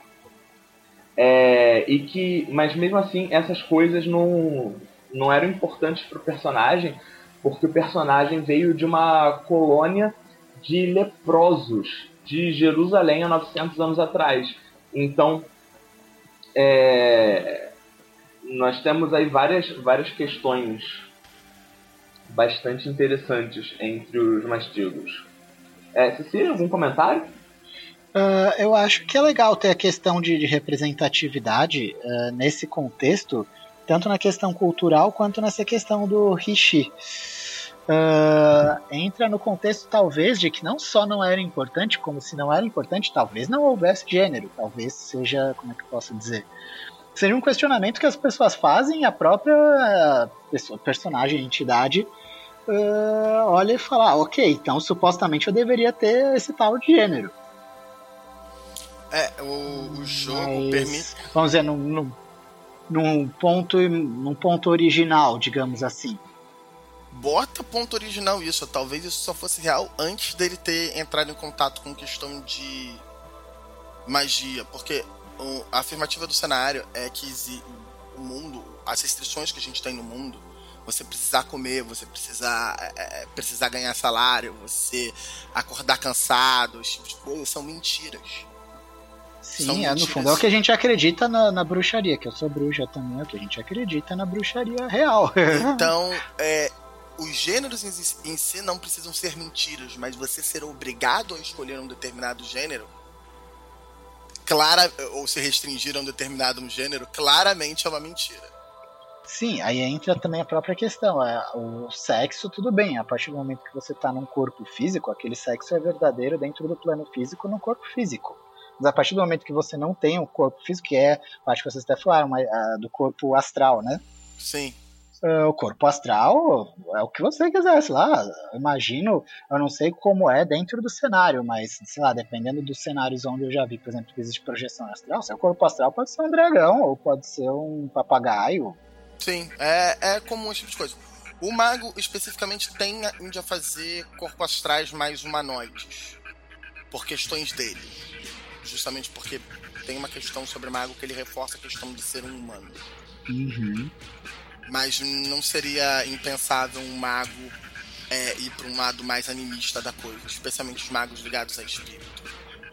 Speaker 2: é, e que mas mesmo assim essas coisas não não eram importantes para o personagem porque o personagem veio de uma colônia de leprosos de Jerusalém há 900 anos atrás. Então, é, nós temos aí várias, várias questões bastante interessantes entre os mastigos. É, Cecília, algum comentário?
Speaker 4: Uh, eu acho que é legal ter a questão de, de representatividade uh, nesse contexto, tanto na questão cultural quanto nessa questão do Rishi uh, entra no contexto talvez de que não só não era importante, como se não era importante, talvez não houvesse gênero, talvez seja, como é que eu posso dizer, seja um questionamento que as pessoas fazem e a própria pessoa, personagem, entidade, uh, olha e fala, ah, ok, então supostamente eu deveria ter esse tal de gênero.
Speaker 5: É, o, o jogo Mas, permite.
Speaker 4: Vamos dizer, num, num, num, ponto, num ponto original, digamos assim
Speaker 5: bota ponto original isso. Talvez isso só fosse real antes dele ter entrado em contato com questão de magia. Porque a afirmativa do cenário é que o mundo, as restrições que a gente tem no mundo, você precisar comer, você precisar, é, é precisar ganhar salário, você acordar cansado, esse tipo de coisa, são mentiras.
Speaker 4: Sim, é, no fundo é o que a gente acredita na, na, bruxaria, que eu sou bruxa também, é o que a gente acredita na bruxaria real.
Speaker 5: Então, é, os gêneros em si não precisam ser mentiras, mas você ser obrigado a escolher um determinado gênero, clara ou se restringir a um determinado gênero, claramente é uma mentira.
Speaker 4: Sim, aí entra também a própria questão. É, o sexo, tudo bem, a partir do momento que você está num corpo físico, aquele sexo é verdadeiro dentro do plano físico, no corpo físico. Mas a partir do momento que você não tem o corpo físico, que é, acho que vocês até falaram, do corpo astral, né?
Speaker 5: Sim.
Speaker 4: Uh, o corpo astral é o que você quiser, sei lá. Eu imagino, eu não sei como é dentro do cenário, mas, sei lá, dependendo dos cenários onde eu já vi, por exemplo, que existe projeção astral, seu corpo astral pode ser um dragão, ou pode ser um papagaio,
Speaker 5: Sim, é, é comum esse tipo de coisa. O mago especificamente tende a fazer corpos astrais mais humanoides. Por questões dele. Justamente porque tem uma questão sobre mago que ele reforça a questão de ser um humano.
Speaker 4: Uhum.
Speaker 5: Mas não seria impensável um mago é, ir para um lado mais animista da coisa, especialmente os magos ligados a espírito.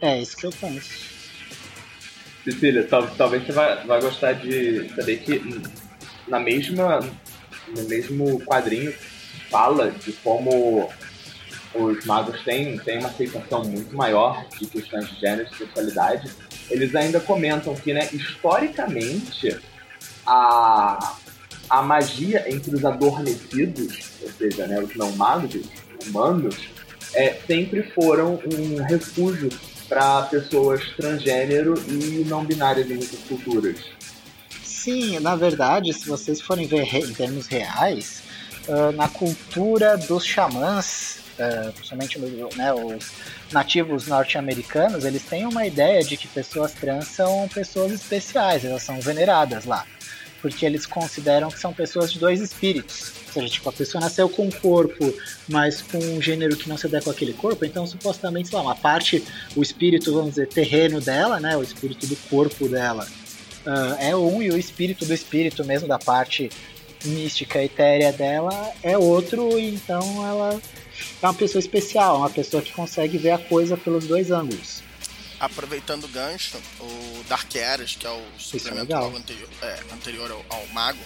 Speaker 4: É isso que eu penso.
Speaker 2: Cecília, talvez você vai, vai gostar de saber que na mesma no mesmo quadrinho fala de como os magos têm, têm uma aceitação muito maior de questões de gênero e sexualidade. Eles ainda comentam que, né, historicamente, a, a magia entre os adormecidos, ou seja, né, os não magos, humanos, é, sempre foram um refúgio para pessoas transgênero e não binárias em muitas culturas.
Speaker 4: Sim, na verdade, se vocês forem ver em termos reais, uh, na cultura dos xamãs, uh, principalmente né, os nativos norte-americanos, eles têm uma ideia de que pessoas trans são pessoas especiais, elas são veneradas lá. Porque eles consideram que são pessoas de dois espíritos. Ou seja, tipo, a pessoa nasceu com um corpo, mas com um gênero que não se der com aquele corpo, então supostamente, sei lá, uma parte, o espírito, vamos dizer, terreno dela, né, o espírito do corpo dela, uh, é um e o espírito do espírito mesmo da parte mística etérea dela é outro, então ela é uma pessoa especial, uma pessoa que consegue ver a coisa pelos dois ângulos.
Speaker 5: Aproveitando o gancho, o Dark Eras, que é o é suplemento é anterior, é, anterior ao, ao, Mago,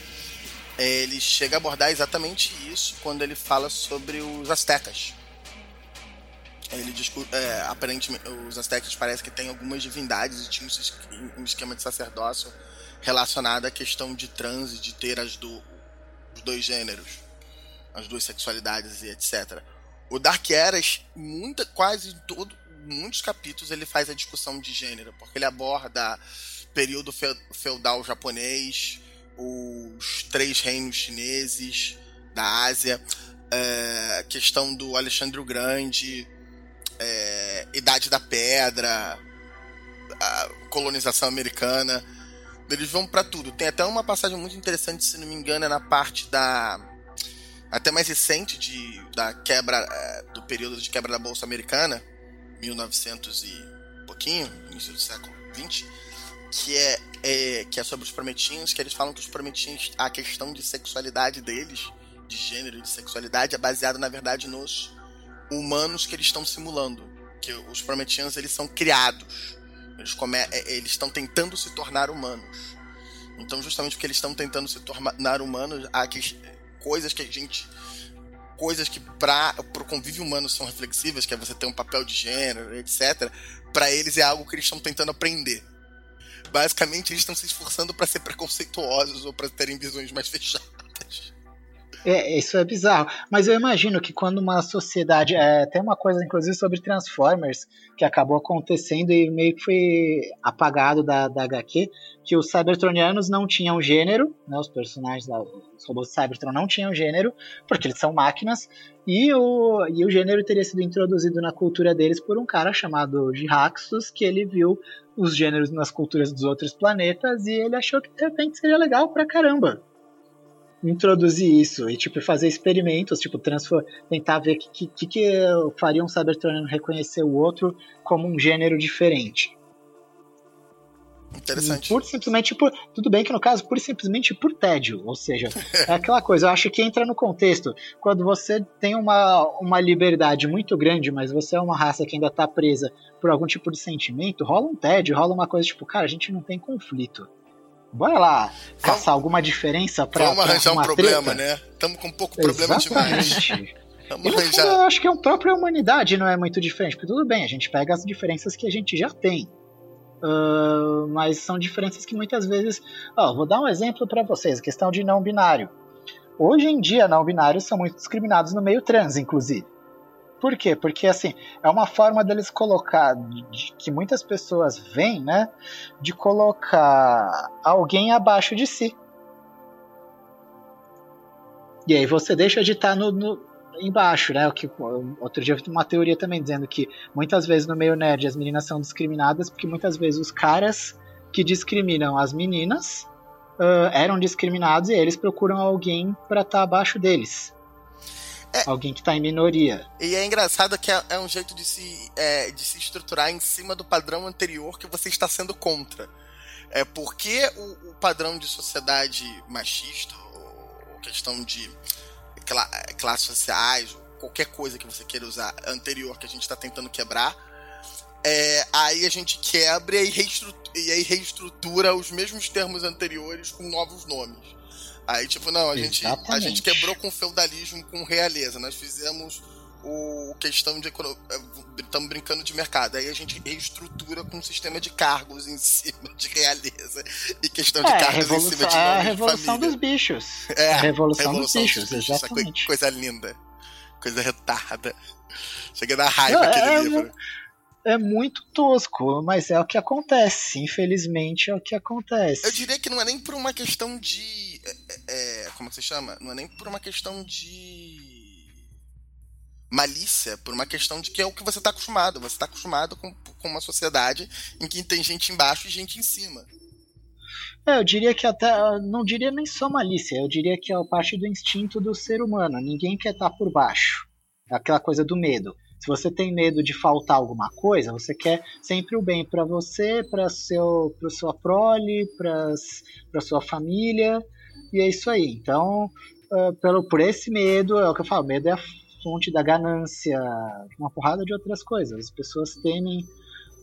Speaker 5: ele chega a abordar exatamente isso quando ele fala sobre os Aztecas. Ele discute, é, aparentemente, os astecas parece que tem algumas divindades e tinha um esquema de sacerdócio relacionado à questão de transe, de ter as do, os dois gêneros, as duas sexualidades e etc. O Dark Eras, muita, quase todo, muitos capítulos ele faz a discussão de gênero, porque ele aborda período feudal japonês, os três reinos chineses da Ásia, é, questão do Alexandre o Grande, é, Idade da Pedra, colonização americana. Eles vão para tudo. Tem até uma passagem muito interessante, se não me engano, é na parte da até mais recente de da quebra é, do período de quebra da bolsa americana, 1900 e pouquinho, início do século 20, que é, é, que é sobre os prometinhos, que eles falam que os prometinhos, a questão de sexualidade deles, de gênero e de sexualidade, é baseada na verdade nos humanos que eles estão simulando. Que os Prometianos eles são criados. Eles come é, eles estão tentando se tornar humanos. Então, justamente porque eles estão tentando se tornar humanos, há que, coisas que a gente. Coisas que para o convívio humano são reflexivas, que é você ter um papel de gênero, etc. Para eles é algo que eles estão tentando aprender. Basicamente, eles estão se esforçando para ser preconceituosos ou para terem visões mais fechadas.
Speaker 4: É, isso é bizarro. Mas eu imagino que quando uma sociedade. É, tem uma coisa, inclusive, sobre Transformers que acabou acontecendo e meio que foi apagado da, da HQ, que os Cybertronianos não tinham gênero, né, os personagens, lá, os robôs Cybertron não tinham gênero, porque eles são máquinas, e o, e o gênero teria sido introduzido na cultura deles por um cara chamado Giraxus, que ele viu os gêneros nas culturas dos outros planetas e ele achou que de repente seria legal pra caramba introduzir isso e tipo fazer experimentos, tipo tentar ver que que, que faria um Cybertroniano reconhecer o outro como um gênero diferente.
Speaker 5: Interessante.
Speaker 4: Por simplesmente por. Tudo bem que no caso, por simplesmente por tédio. Ou seja, é aquela coisa, eu acho que entra no contexto. Quando você tem uma, uma liberdade muito grande, mas você é uma raça que ainda tá presa por algum tipo de sentimento, rola um tédio, rola uma coisa tipo, cara, a gente não tem conflito. Bora lá caçar alguma diferença pra.
Speaker 5: Vamos arranjar um problema, treta. né? Estamos com um pouco problema demais.
Speaker 4: Vamos arranjar. eu acho que é a própria humanidade não é muito diferente. Porque tudo bem, a gente pega as diferenças que a gente já tem. Uh, mas são diferenças que muitas vezes. Oh, vou dar um exemplo para vocês: questão de não binário. Hoje em dia, não binários são muito discriminados no meio trans, inclusive. Por quê? Porque assim, é uma forma deles colocar, de, que muitas pessoas veem, né? De colocar alguém abaixo de si. E aí você deixa de estar tá no, no, embaixo, né? O que, outro dia eu vi uma teoria também dizendo que muitas vezes no meio nerd as meninas são discriminadas porque muitas vezes os caras que discriminam as meninas uh, eram discriminados e eles procuram alguém para estar tá abaixo deles. É, alguém que está em minoria.
Speaker 5: E é engraçado que é, é um jeito de se, é, de se estruturar em cima do padrão anterior que você está sendo contra. É porque o, o padrão de sociedade machista, ou questão de cla classes sociais, qualquer coisa que você queira usar anterior que a gente está tentando quebrar, é, aí a gente quebra e, reestrutura, e aí reestrutura os mesmos termos anteriores com novos nomes. Aí, tipo, não, a gente, a gente quebrou com feudalismo, com realeza. Nós fizemos o questão de. Estamos brincando de mercado. Aí a gente reestrutura com um sistema de cargos em cima de realeza e questão de é, cargos em cima de
Speaker 4: É a revolução dos bichos.
Speaker 5: É,
Speaker 4: a revolução, revolução dos, bichos, dos bichos, exatamente.
Speaker 5: Coisa, coisa linda. Coisa retarda. Chega a dar raiva não, aquele é, livro.
Speaker 4: É muito tosco, mas é o que acontece. Infelizmente é o que acontece.
Speaker 5: Eu diria que não é nem por uma questão de. É, é como é que se chama? Não é nem por uma questão de malícia por uma questão de que é o que você está acostumado. Você está acostumado com, com uma sociedade em que tem gente embaixo e gente em cima.
Speaker 4: É, eu diria que até. Não diria nem só malícia, eu diria que é parte do instinto do ser humano. Ninguém quer estar tá por baixo. É aquela coisa do medo. Se você tem medo de faltar alguma coisa, você quer sempre o bem para você, para seu, para sua prole, para sua família, e é isso aí. Então, uh, pelo por esse medo, é o que eu falo, medo é a fonte da ganância, uma porrada de outras coisas. As pessoas temem.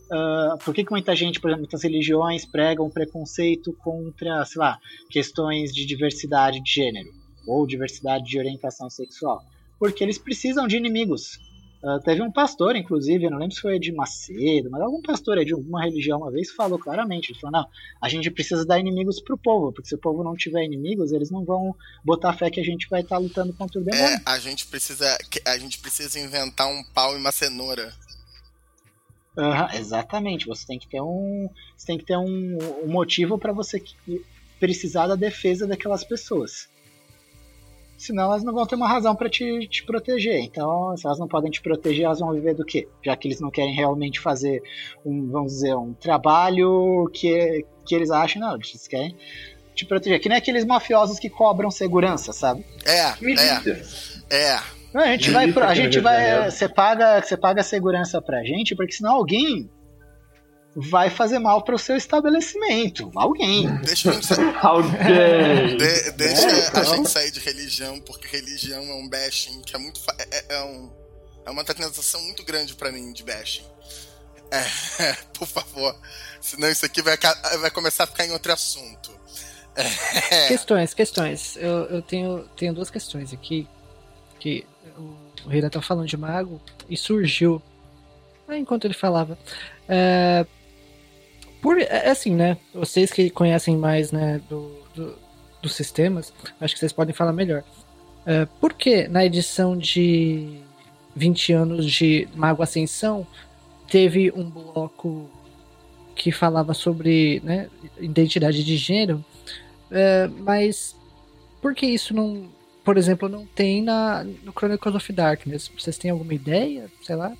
Speaker 4: Uh, por que, que muita gente, por exemplo, muitas religiões pregam preconceito contra, sei lá, questões de diversidade de gênero ou diversidade de orientação sexual? Porque eles precisam de inimigos. Uh, teve um pastor, inclusive, eu não lembro se foi de Macedo, mas algum pastor aí de alguma religião uma vez falou claramente, ele falou, não, a gente precisa dar inimigos pro povo, porque se o povo não tiver inimigos, eles não vão botar fé que a gente vai estar tá lutando contra o demônio.
Speaker 5: É, a gente precisa, a gente precisa inventar um pau e uma cenoura.
Speaker 4: Uhum, exatamente, você tem que ter um, você tem que ter um, um motivo para você precisar da defesa daquelas pessoas senão elas não vão ter uma razão para te, te proteger. Então, se elas não podem te proteger, elas vão viver do quê? Já que eles não querem realmente fazer um, vamos dizer, um trabalho que, que eles acham, não, eles querem te proteger. Que nem aqueles mafiosos que cobram segurança, sabe?
Speaker 5: É, é. É.
Speaker 4: A gente vai, a gente vai, você paga, você paga segurança pra gente, porque senão alguém vai fazer mal para o seu estabelecimento. Alguém.
Speaker 5: Deixa,
Speaker 2: Alguém.
Speaker 5: De, deixa é, então. a gente sair de religião, porque religião é um bashing que é muito. É, é, é um, é uma tentação muito grande para mim de bashing. É, por favor. Senão isso aqui vai, vai começar a ficar em outro assunto.
Speaker 3: É. Questões, questões. Eu, eu tenho, tenho duas questões aqui. Que o Reira tá falando de mago e surgiu. Enquanto ele falava. É, por, é, é assim, né? Vocês que conhecem mais, né, do, do dos sistemas, acho que vocês podem falar melhor. Uh, por que na edição de 20 anos de Mago Ascensão teve um bloco que falava sobre né, identidade de gênero, uh, mas por que isso não, por exemplo, não tem na, no Chronicles of Darkness? Vocês têm alguma ideia? Sei lá?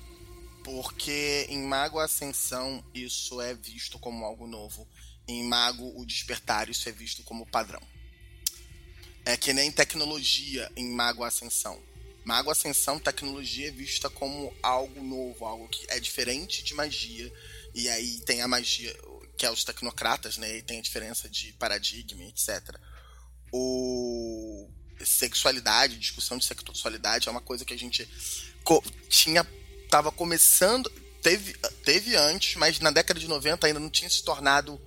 Speaker 5: Porque em Mago Ascensão isso é visto como algo novo. Em Mago o Despertar isso é visto como padrão. É que nem tecnologia em Mago Ascensão. Mago Ascensão, tecnologia é vista como algo novo, algo que é diferente de magia. E aí tem a magia, que é os tecnocratas, né? E tem a diferença de paradigma, etc. O sexualidade, discussão de sexualidade é uma coisa que a gente tinha estava começando. Teve, teve antes, mas na década de 90 ainda não tinha se tornado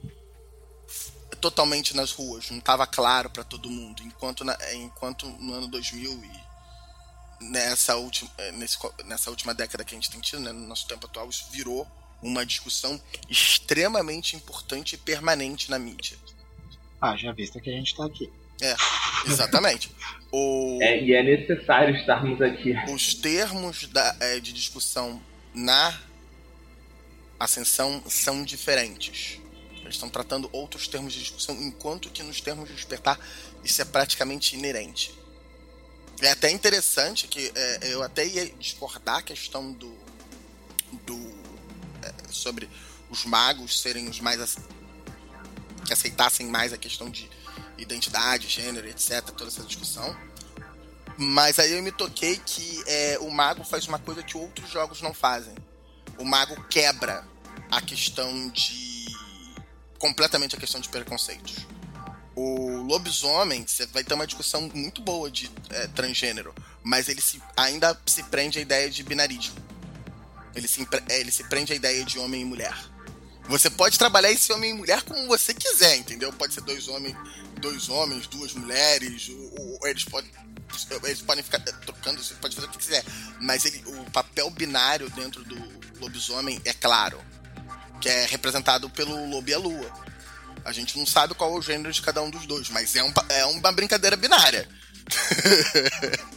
Speaker 5: totalmente nas ruas. Não estava claro para todo mundo. Enquanto, na, enquanto no ano 2000 e nessa última, nesse, nessa última década que a gente tem tido, né, no nosso tempo atual, isso virou uma discussão extremamente importante e permanente na mídia.
Speaker 4: Ah, já visto que a gente está aqui.
Speaker 5: É, exatamente. O...
Speaker 2: É, e é necessário estarmos aqui.
Speaker 5: Os termos da, é, de discussão na ascensão são diferentes. Eles estão tratando outros termos de discussão, enquanto que nos termos de despertar isso é praticamente inerente. É até interessante que é, eu até ia discordar a questão do, do é, sobre os magos serem os mais que aceitassem mais a questão de identidade, gênero, etc, toda essa discussão. Mas aí eu me toquei que é, o mago faz uma coisa que outros jogos não fazem. O mago quebra a questão de completamente a questão de preconceitos. O lobisomem, você vai ter uma discussão muito boa de é, transgênero, mas ele se, ainda se prende à ideia de binarismo. Ele se, é, ele se prende à ideia de homem e mulher. Você pode trabalhar esse homem e mulher como você quiser, entendeu? Pode ser dois homens, dois homens, duas mulheres, ou, ou eles podem eles podem ficar trocando, você pode fazer o que quiser, mas ele, o papel binário dentro do lobisomem é claro, que é representado pelo lobo e a lua. A gente não sabe qual é o gênero de cada um dos dois, mas é, um, é uma brincadeira binária.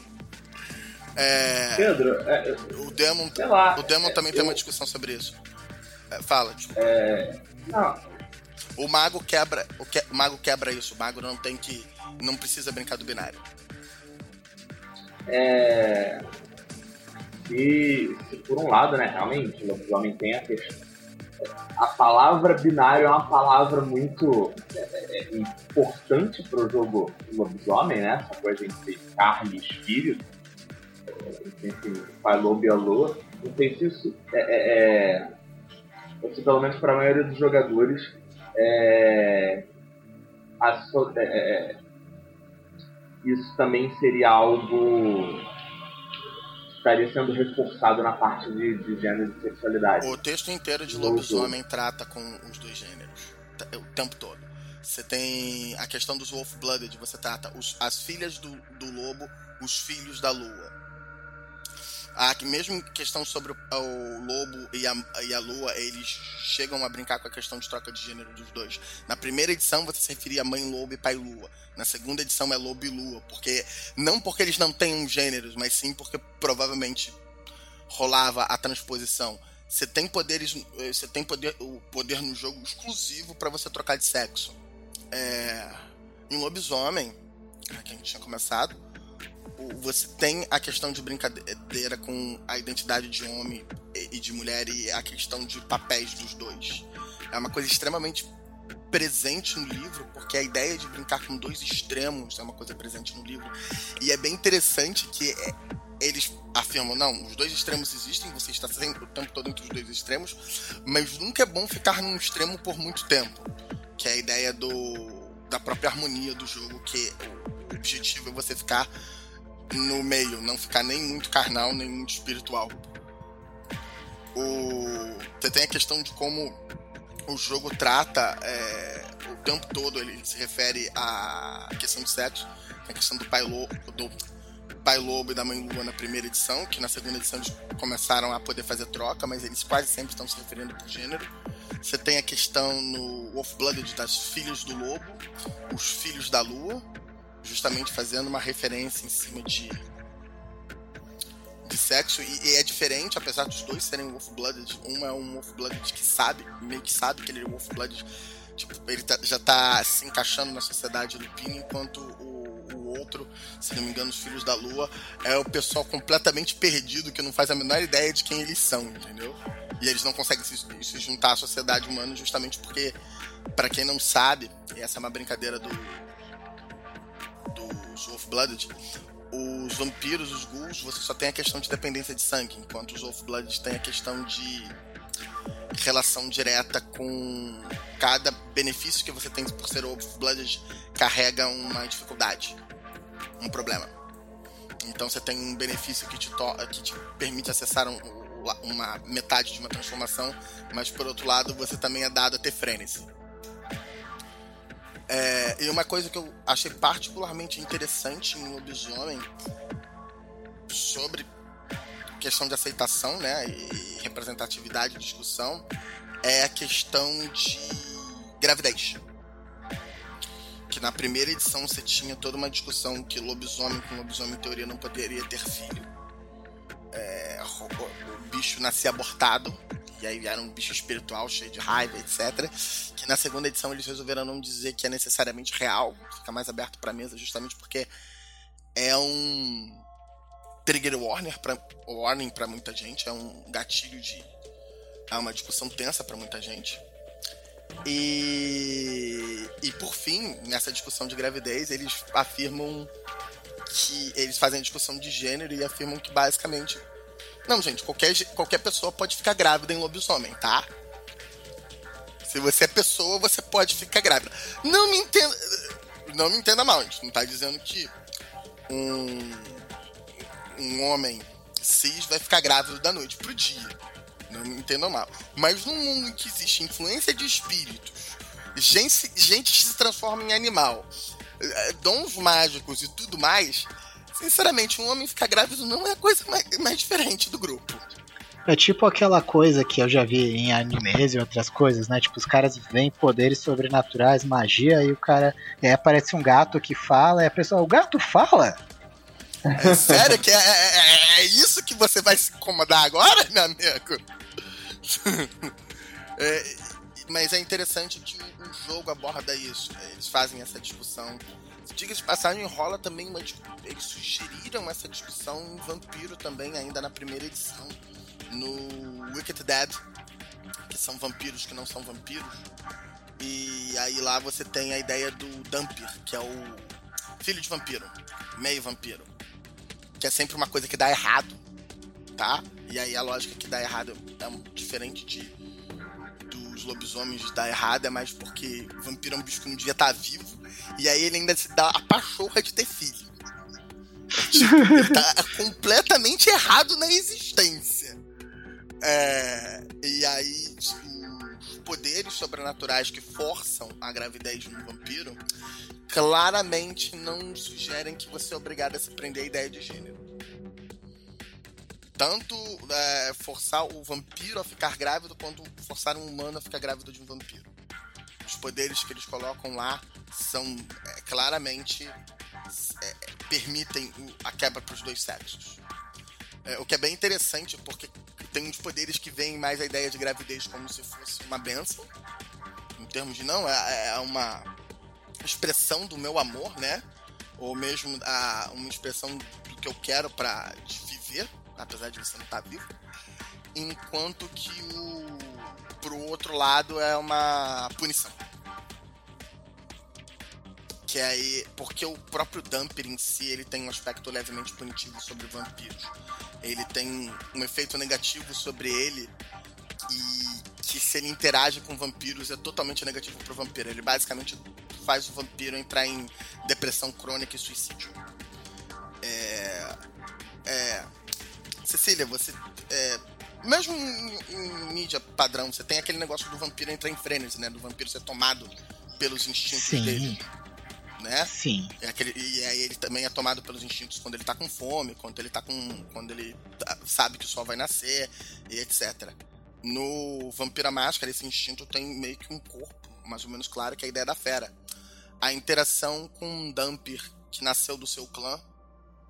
Speaker 2: é, Pedro, é,
Speaker 5: o Demon, o Demon também tem uma discussão sobre isso. É, fala. Tipo.
Speaker 2: É, não.
Speaker 5: O mago quebra, o, que, o mago quebra isso. O mago não tem que, não precisa brincar do binário.
Speaker 2: É, se, se por um lado, né, realmente, o lobisomem tem a questão. A palavra binário é uma palavra muito é, é, importante para o jogo lobisomem, né? Essa coisa entre carne e espírito, entre pai lobo e a lua. Não sei se isso é, é, é pelo menos para a maioria dos jogadores, é, a, é, é, isso também seria algo que estaria sendo reforçado na parte de, de gênero e sexualidade.
Speaker 5: O texto inteiro de Lobisomem trata com os dois gêneros, o tempo todo. Você tem a questão dos Wolf-Blooded, você trata os, as filhas do, do lobo, os filhos da lua a mesmo questão sobre o, o lobo e a, e a lua, eles chegam a brincar com a questão de troca de gênero dos dois. Na primeira edição você se referia a mãe lobo e pai lua. Na segunda edição é lobo e lua, porque não porque eles não tenham gêneros, mas sim porque provavelmente rolava a transposição. Você tem poderes, eh, você tem poder, o poder no jogo exclusivo para você trocar de sexo. É, em lobisomem, que a gente tinha começado, você tem a questão de brincadeira com a identidade de homem e de mulher e a questão de papéis dos dois. É uma coisa extremamente presente no livro, porque a ideia de brincar com dois extremos é uma coisa presente no livro. E é bem interessante que é, eles afirmam, não, os dois extremos existem, você está sempre o tempo todo entre os dois extremos, mas nunca é bom ficar num extremo por muito tempo. Que é a ideia do, da própria harmonia do jogo, que o objetivo é você ficar no meio, não ficar nem muito carnal, nem muito espiritual. O... Você tem a questão de como o jogo trata é, o tempo todo, ele se refere à questão de sexo, a questão do pai, lobo, do pai lobo e da mãe lua na primeira edição, que na segunda edição eles começaram a poder fazer troca, mas eles quase sempre estão se referindo por gênero. Você tem a questão no Wolf-Blooded das filhos do lobo, os filhos da lua, justamente fazendo uma referência em cima de de sexo e, e é diferente, apesar dos dois serem Wolf-Blooded. Um é um Wolf-Blooded que sabe, meio que sabe que ele é Wolf-Blooded. Tipo, ele tá, já tá se encaixando na sociedade lupina, enquanto o, o outro, se não me engano, os Filhos da Lua, é o pessoal completamente perdido que não faz a menor ideia de quem eles são, entendeu? E eles não conseguem se, se juntar à sociedade humana justamente porque, para quem não sabe, essa é uma brincadeira do, dos Wolf-Blooded, os vampiros, os ghouls, você só tem a questão de dependência de sangue, enquanto os Wolf-Blooded têm a questão de relação direta com cada benefício que você tem por ser Wolf-Blooded carrega uma dificuldade, um problema. Então você tem um benefício que te, que te permite acessar um, uma metade de uma transformação, mas por outro lado você também é dado a ter frenesi. É, e uma coisa que eu achei particularmente interessante em Lobisomem sobre questão de aceitação, né, e representatividade, discussão, é a questão de gravidez. Que na primeira edição você tinha toda uma discussão que lobisomem com lobisomem em teoria não poderia ter filho. É, o, bicho nascia abortado, e aí era um bicho espiritual cheio de raiva, etc. Que na segunda edição eles resolveram não dizer que é necessariamente real, fica mais aberto para mesa, justamente porque é um trigger warning para warning para muita gente, é um gatilho de é uma discussão tensa para muita gente. E, e por fim, nessa discussão de gravidez, eles afirmam que eles fazem a discussão de gênero e afirmam que basicamente não, gente, qualquer, qualquer pessoa pode ficar grávida em lobisomem, tá? Se você é pessoa, você pode ficar grávida. Não me entenda. Não me entenda mal, gente. Não tá dizendo que um, um homem cis vai ficar grávido da noite pro dia. Não me entenda mal. Mas num mundo em que existe influência de espíritos, gente, gente se transforma em animal, dons mágicos e tudo mais, sinceramente, um homem ficar grávido não é a coisa mais, mais diferente do grupo.
Speaker 4: É tipo aquela coisa que eu já vi em animes e outras coisas, né? Tipo, os caras veem poderes sobrenaturais, magia, e o cara. E aí aparece um gato que fala, e a pessoa, o gato fala?
Speaker 5: É sério que é, é, é, é isso que você vai se incomodar agora, meu amigo? mas é interessante que o jogo aborda isso. Né? Eles fazem essa discussão diga de passagem, rola também uma. Eles sugeriram essa discussão em Vampiro também, ainda na primeira edição, no Wicked Dead, que são vampiros que não são vampiros. E aí lá você tem a ideia do Dumpir, que é o filho de vampiro, meio vampiro. Que é sempre uma coisa que dá errado, tá? E aí a lógica que dá errado é diferente de dos lobisomens dar errado, é mais porque o vampiro é um bicho que um dia tá vivo e aí ele ainda se dá a pachorra de ter filho. Tipo, ele tá completamente errado na existência. É, e aí, os poderes sobrenaturais que forçam a gravidez de um vampiro claramente não sugerem que você é obrigado a se prender a ideia de gênero. Tanto é, forçar o vampiro a ficar grávido, quanto forçar um humano a ficar grávido de um vampiro. Os poderes que eles colocam lá são é, claramente é, permitem a quebra para os dois sexos. É, o que é bem interessante, porque tem uns poderes que veem mais a ideia de gravidez como se fosse uma benção, em termos de não, é, é uma expressão do meu amor, né? Ou mesmo a, uma expressão do que eu quero para viver, apesar de você não estar tá vivo. Enquanto que o pro outro lado é uma punição que é aí porque o próprio Dumper em si ele tem um aspecto levemente punitivo sobre vampiros. Ele tem um efeito negativo sobre ele e que se ele interage com vampiros é totalmente negativo pro vampiro. Ele basicamente faz o vampiro entrar em depressão crônica e suicídio. É, é, Cecília, você é, mesmo em, em, mídia padrão, você tem aquele negócio do vampiro entrar em frenesi, né? Do vampiro ser tomado pelos instintos Sim. dele né?
Speaker 4: Sim.
Speaker 5: É aquele, e aí ele também é tomado pelos instintos quando ele tá com fome, quando ele tá com. quando ele tá, sabe que o sol vai nascer, e etc. No Vampira Máscara, esse instinto tem meio que um corpo, mais ou menos claro, que é a ideia da fera. A interação com um Dumpir que nasceu do seu clã,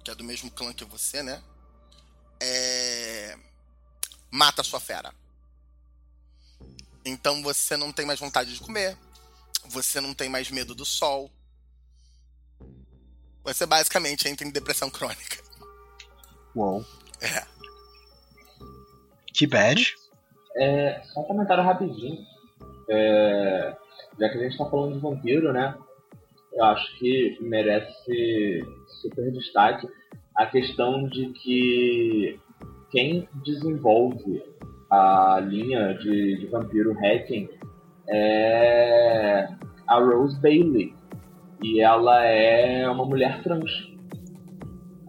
Speaker 5: que é do mesmo clã que você, né? É... Mata a sua fera. Então você não tem mais vontade de comer, você não tem mais medo do sol, você basicamente entra em depressão crônica.
Speaker 4: Uou.
Speaker 5: É.
Speaker 4: Que bad.
Speaker 2: É, só um comentário rapidinho. É, já que a gente tá falando de vampiro, né? Eu acho que merece super destaque a questão de que quem desenvolve a linha de, de vampiro hacking é a Rose Bailey, e ela é uma mulher trans.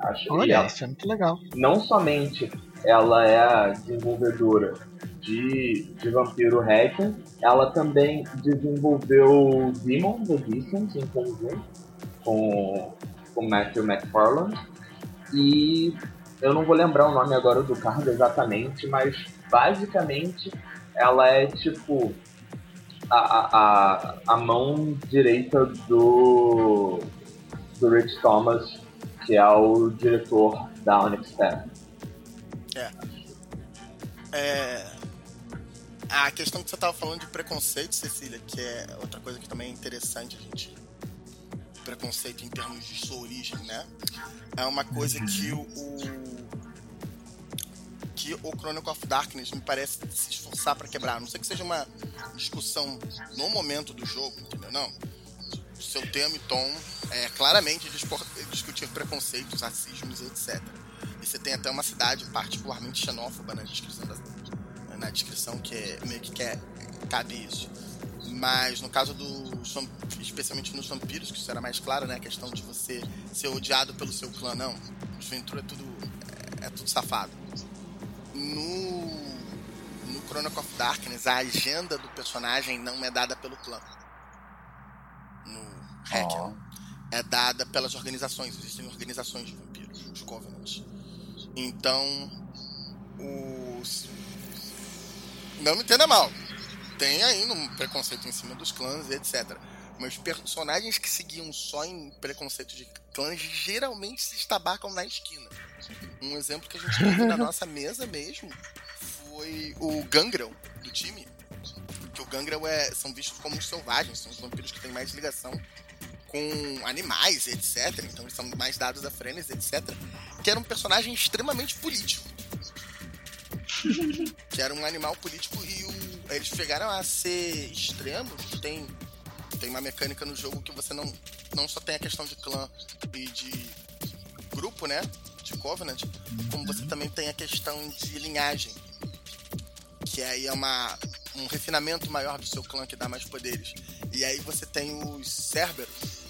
Speaker 4: Acho Olha, ela, isso é muito legal.
Speaker 2: Não somente ela é a desenvolvedora de, de Vampiro Hacking, ela também desenvolveu Demon The Distance em conjunto com, com Matthew McFarland. E eu não vou lembrar o nome agora do cargo exatamente, mas basicamente ela é tipo a, a, a mão direita do, do Rich Thomas, que é o diretor da Onyx
Speaker 5: É. é. A questão que você estava falando de preconceito, Cecília, que é outra coisa que também é interessante a gente. Preconceito em termos de sua origem, né? É uma coisa que o, o que o Chronicle of Darkness me parece se esforçar para quebrar. A não sei que seja uma discussão no momento do jogo, entendeu? Não. Seu tema e tom é claramente discutir preconceitos, racismos etc. E você tem até uma cidade particularmente xenófoba na descrição, da, na descrição que é, meio que quer, cabe isso. Mas no caso do. Especialmente nos vampiros, que isso era mais claro, né? A questão de você ser odiado pelo seu clã, não. Os Ventura é tudo. É, é tudo safado no, no Chronicle of Darkness, a agenda do personagem não é dada pelo clã. No Hack. Oh. É dada pelas organizações. Existem organizações de vampiros, os Covenants. Então, os. Não me entenda mal. Tem ainda um preconceito em cima dos clãs e etc. Mas personagens que seguiam só em preconceito de clãs geralmente se estabacam na esquina. Um exemplo que a gente teve na nossa mesa mesmo foi o Gangrel do time. Que o Gangrel é, são vistos como os selvagens, são os vampiros que têm mais ligação com animais, etc. Então eles são mais dados a frenesi, etc. Que era um personagem extremamente político. que era um animal político e o, eles chegaram a ser extremos. Tem, tem uma mecânica no jogo que você não, não só tem a questão de clã e de grupo, né? de Covenant, como você também tem a questão de linhagem, que aí é uma, um refinamento maior do seu clã que dá mais poderes. E aí você tem os Cerberus,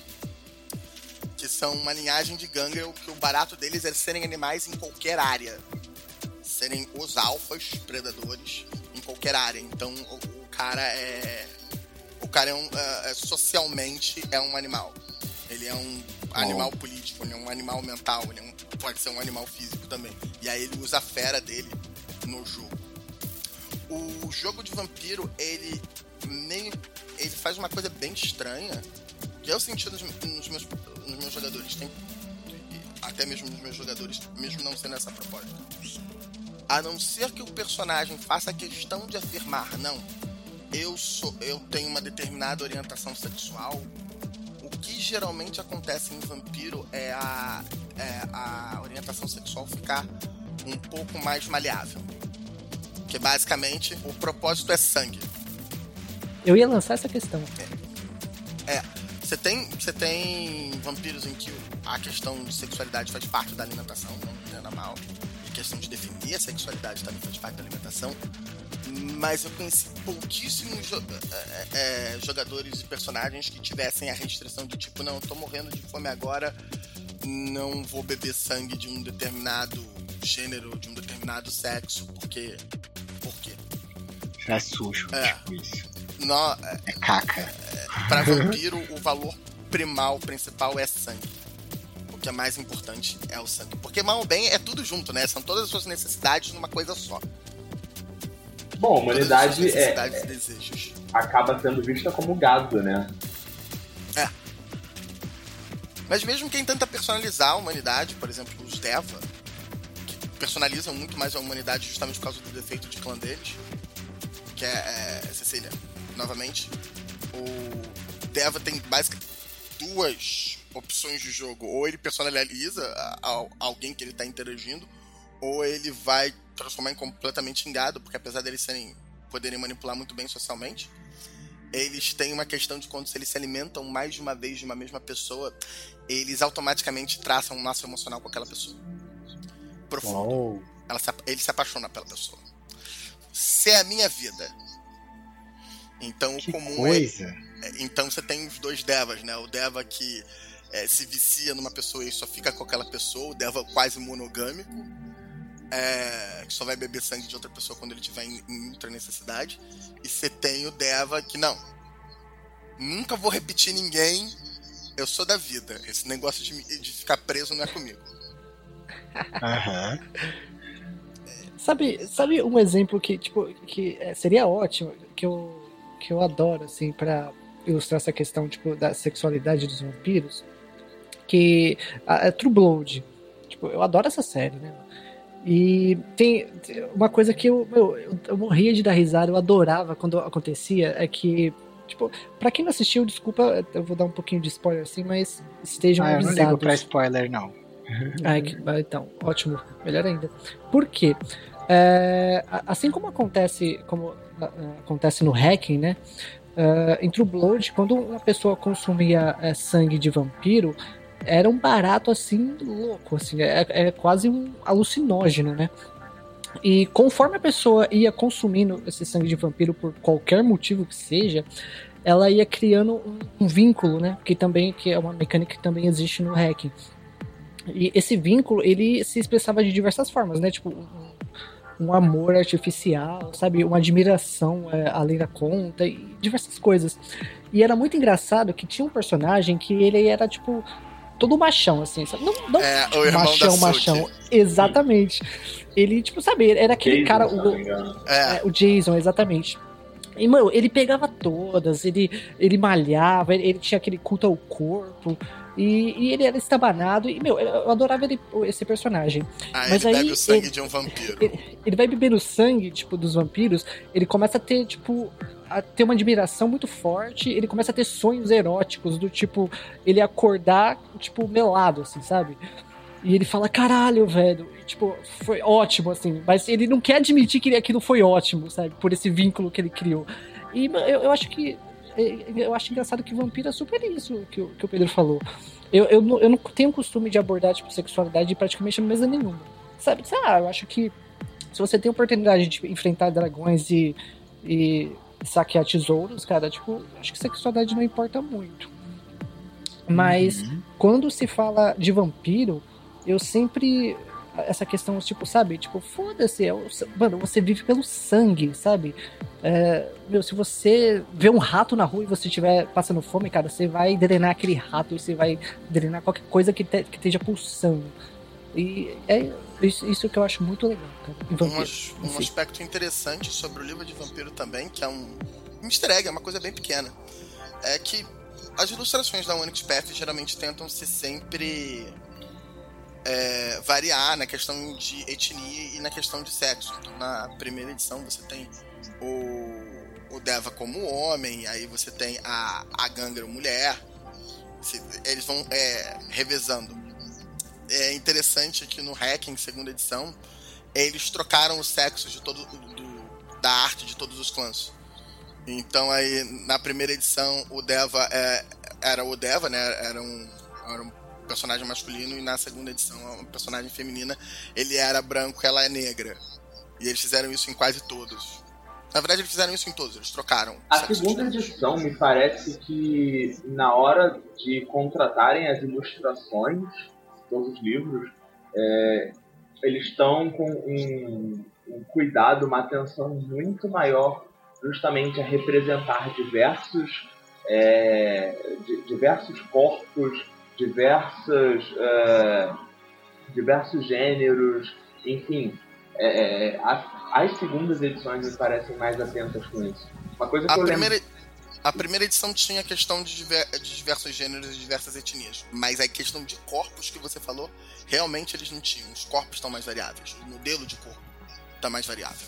Speaker 5: que são uma linhagem de Gangrel que o barato deles é serem animais em qualquer área. Serem os alfas predadores qualquer área. Então o, o cara é. O cara é, um, é, é socialmente é um animal. Ele é um animal político, ele é um animal mental, ele é um pode ser um animal físico também. E aí ele usa a fera dele no jogo. O jogo de vampiro, ele meio. ele faz uma coisa bem estranha. Que eu senti nos, nos, meus, nos meus jogadores. Tem, até mesmo nos meus jogadores, mesmo não sendo essa proposta. A não ser que o personagem faça questão de afirmar, não, eu sou, eu tenho uma determinada orientação sexual, que geralmente acontece em vampiro é a, é a orientação sexual ficar um pouco mais maleável. Que basicamente o propósito é sangue.
Speaker 3: Eu ia lançar essa questão.
Speaker 5: É. é. Você tem, você tem vampiros em que a questão de sexualidade faz parte da alimentação, não entenda mal. Questão de definir a sexualidade também faz parte da alimentação mas eu conheci pouquíssimos é, é, jogadores e personagens que tivessem a restrição de tipo, não, eu tô morrendo de fome agora, não vou beber sangue de um determinado gênero, de um determinado sexo, porque. Por quê?
Speaker 4: É sujo, é. tipo isso.
Speaker 5: No,
Speaker 4: é, é caca. É,
Speaker 5: pra vampiro, o valor primal, principal é sangue. Que é mais importante é o sangue. Porque mal ou bem é tudo junto, né? São todas as suas necessidades numa coisa só.
Speaker 2: Bom, a humanidade é, acaba sendo vista como gado, né?
Speaker 5: É. Mas mesmo quem tenta personalizar a humanidade, por exemplo, os Deva, que personalizam muito mais a humanidade justamente por causa do defeito de clã deles, que é, é Cecília, novamente, o Deva tem basicamente duas opções de jogo. Ou ele personaliza a, a, alguém que ele está interagindo, ou ele vai transformar em completamente em gado, porque apesar deles serem poderem manipular muito bem socialmente, eles têm uma questão de quando eles se alimentam mais de uma vez de uma mesma pessoa, eles automaticamente traçam um laço emocional com aquela pessoa. Profundo. Se, ele se apaixona pela pessoa. Se é a minha vida. Então
Speaker 4: que
Speaker 5: o comum
Speaker 4: coisa.
Speaker 5: é. Então você tem os dois devas, né? O deva que é, se vicia numa pessoa e só fica com aquela pessoa, o deva quase monogâmico é, que só vai beber sangue de outra pessoa quando ele tiver em, em ultra necessidade. E você tem o Deva que não. Nunca vou repetir ninguém. Eu sou da vida. Esse negócio de, de ficar preso não é comigo.
Speaker 4: Aham.
Speaker 3: Sabe, sabe um exemplo que, tipo, que é, seria ótimo, que eu, que eu adoro, assim, pra ilustrar essa questão, tipo, da sexualidade dos vampiros? Que a, a True Blood. Tipo, eu adoro essa série, né? E tem tem uma coisa que eu, meu, eu, eu morria de dar risada, eu adorava quando acontecia, é que, tipo, pra quem não assistiu, desculpa, eu vou dar um pouquinho de spoiler assim, mas estejam
Speaker 4: Ah, eu não
Speaker 3: avisados.
Speaker 4: ligo pra spoiler, não.
Speaker 3: Ai, que- ah, então, ótimo, melhor ainda. Por quê? É, assim como acontece, como ah, ah, acontece no hacking, né? ah, em True Blood, quando uma pessoa consumia eh, sangue de vampiro, era um barato assim louco, assim, é, é quase um alucinógeno, né? E conforme a pessoa ia consumindo esse sangue de vampiro por qualquer motivo que seja, ela ia criando um, um vínculo, né? Que também que é uma mecânica que também existe no hacking. E esse vínculo, ele se expressava de diversas formas, né? Tipo, um, um amor artificial, sabe? Uma admiração é, além da conta e diversas coisas. E era muito engraçado que tinha um personagem que ele era, tipo, todo machão, assim, sabe? Não, não
Speaker 5: É, o irmão
Speaker 3: machão,
Speaker 5: da
Speaker 3: machão. Exatamente. Ele, tipo, sabe, era aquele
Speaker 2: Jason,
Speaker 3: cara. o-.
Speaker 5: É,
Speaker 3: é, o Jason, exatamente. E, mano, ele pegava todas, ele, ele malhava, ele, ele tinha aquele culto ao corpo, e, e ele era estabanado, e, meu, eu adorava ele, esse personagem.
Speaker 5: aí
Speaker 3: Mas
Speaker 5: ele
Speaker 3: aí
Speaker 5: bebe o sangue
Speaker 3: ele-
Speaker 5: de um vampiro.
Speaker 3: Ele vai bebendo sangue, tipo, dos vampiros, ele começa a ter, tipo, a ter uma admiração muito forte, ele começa a ter sonhos eróticos, do tipo, ele acordar, tipo, melado, assim, sabe? E ele fala, caralho, velho, e, tipo, foi ótimo, assim, mas ele não quer admitir que aquilo foi ótimo, sabe? Por esse vínculo que ele criou. E eu, eu acho que. Eu acho engraçado que vampiro é super isso que, o- que o Pedro falou. Eu, eu, não- eu não tenho costume de abordar, tipo, sexualidade praticamente em mesa nenhuma. Sabe? Ah, eu acho que se você tem oportunidade de enfrentar dragões e, e saquear tesouros, cara, tipo, acho que sexualidade não importa muito. Mas
Speaker 4: Uhum.
Speaker 3: quando se fala de vampiro, eu sempre. Essa questão, tipo, sabe? Tipo, foda-se. é o- Mano, você vive pelo sangue, sabe? É, meu, se você vê um rato na rua e você estiver passando fome, cara, você vai drenar aquele rato e você vai drenar qualquer coisa que, te- que esteja pulsando. E é isso, isso que eu acho muito legal, cara.
Speaker 5: Um, um aspecto interessante sobre o livro de vampiro também, que é um, um easter egg, é uma coisa bem pequena, é que as ilustrações da Onyx Path geralmente tentam se sempre é, variar na questão de etnia e na questão de sexo. Então, na primeira edição você tem o, o Deva como homem, aí você tem a, a Gangra mulher, eles vão é, revezando. É interessante que no Hacking, segunda edição, eles trocaram o sexo de todo do- da arte de todos os clãs. Então aí na primeira edição o Deva é, era o Deva, né? Era um, era um personagem masculino e na segunda edição uma personagem feminina. Ele era branco, ela é negra. E eles fizeram isso em quase todos. Na verdade eles fizeram isso em todos, eles trocaram.
Speaker 2: A segunda edição me parece que na hora de contratarem as ilustrações, todos os livros, é, eles estão com um, um cuidado, uma atenção muito maior justamente a representar diversos, é, di- diversos corpos, diversos, é, diversos gêneros, enfim. é, é, as, as segundas edições me parecem mais atentas com isso. Uma coisa que
Speaker 5: A
Speaker 2: eu lembro
Speaker 5: primeira, a primeira edição tinha a questão de, diver- de diversos gêneros e diversas etnias. Mas a questão de corpos que você falou, realmente eles não tinham. Os corpos estão mais variáveis. O modelo de corpo está mais variável.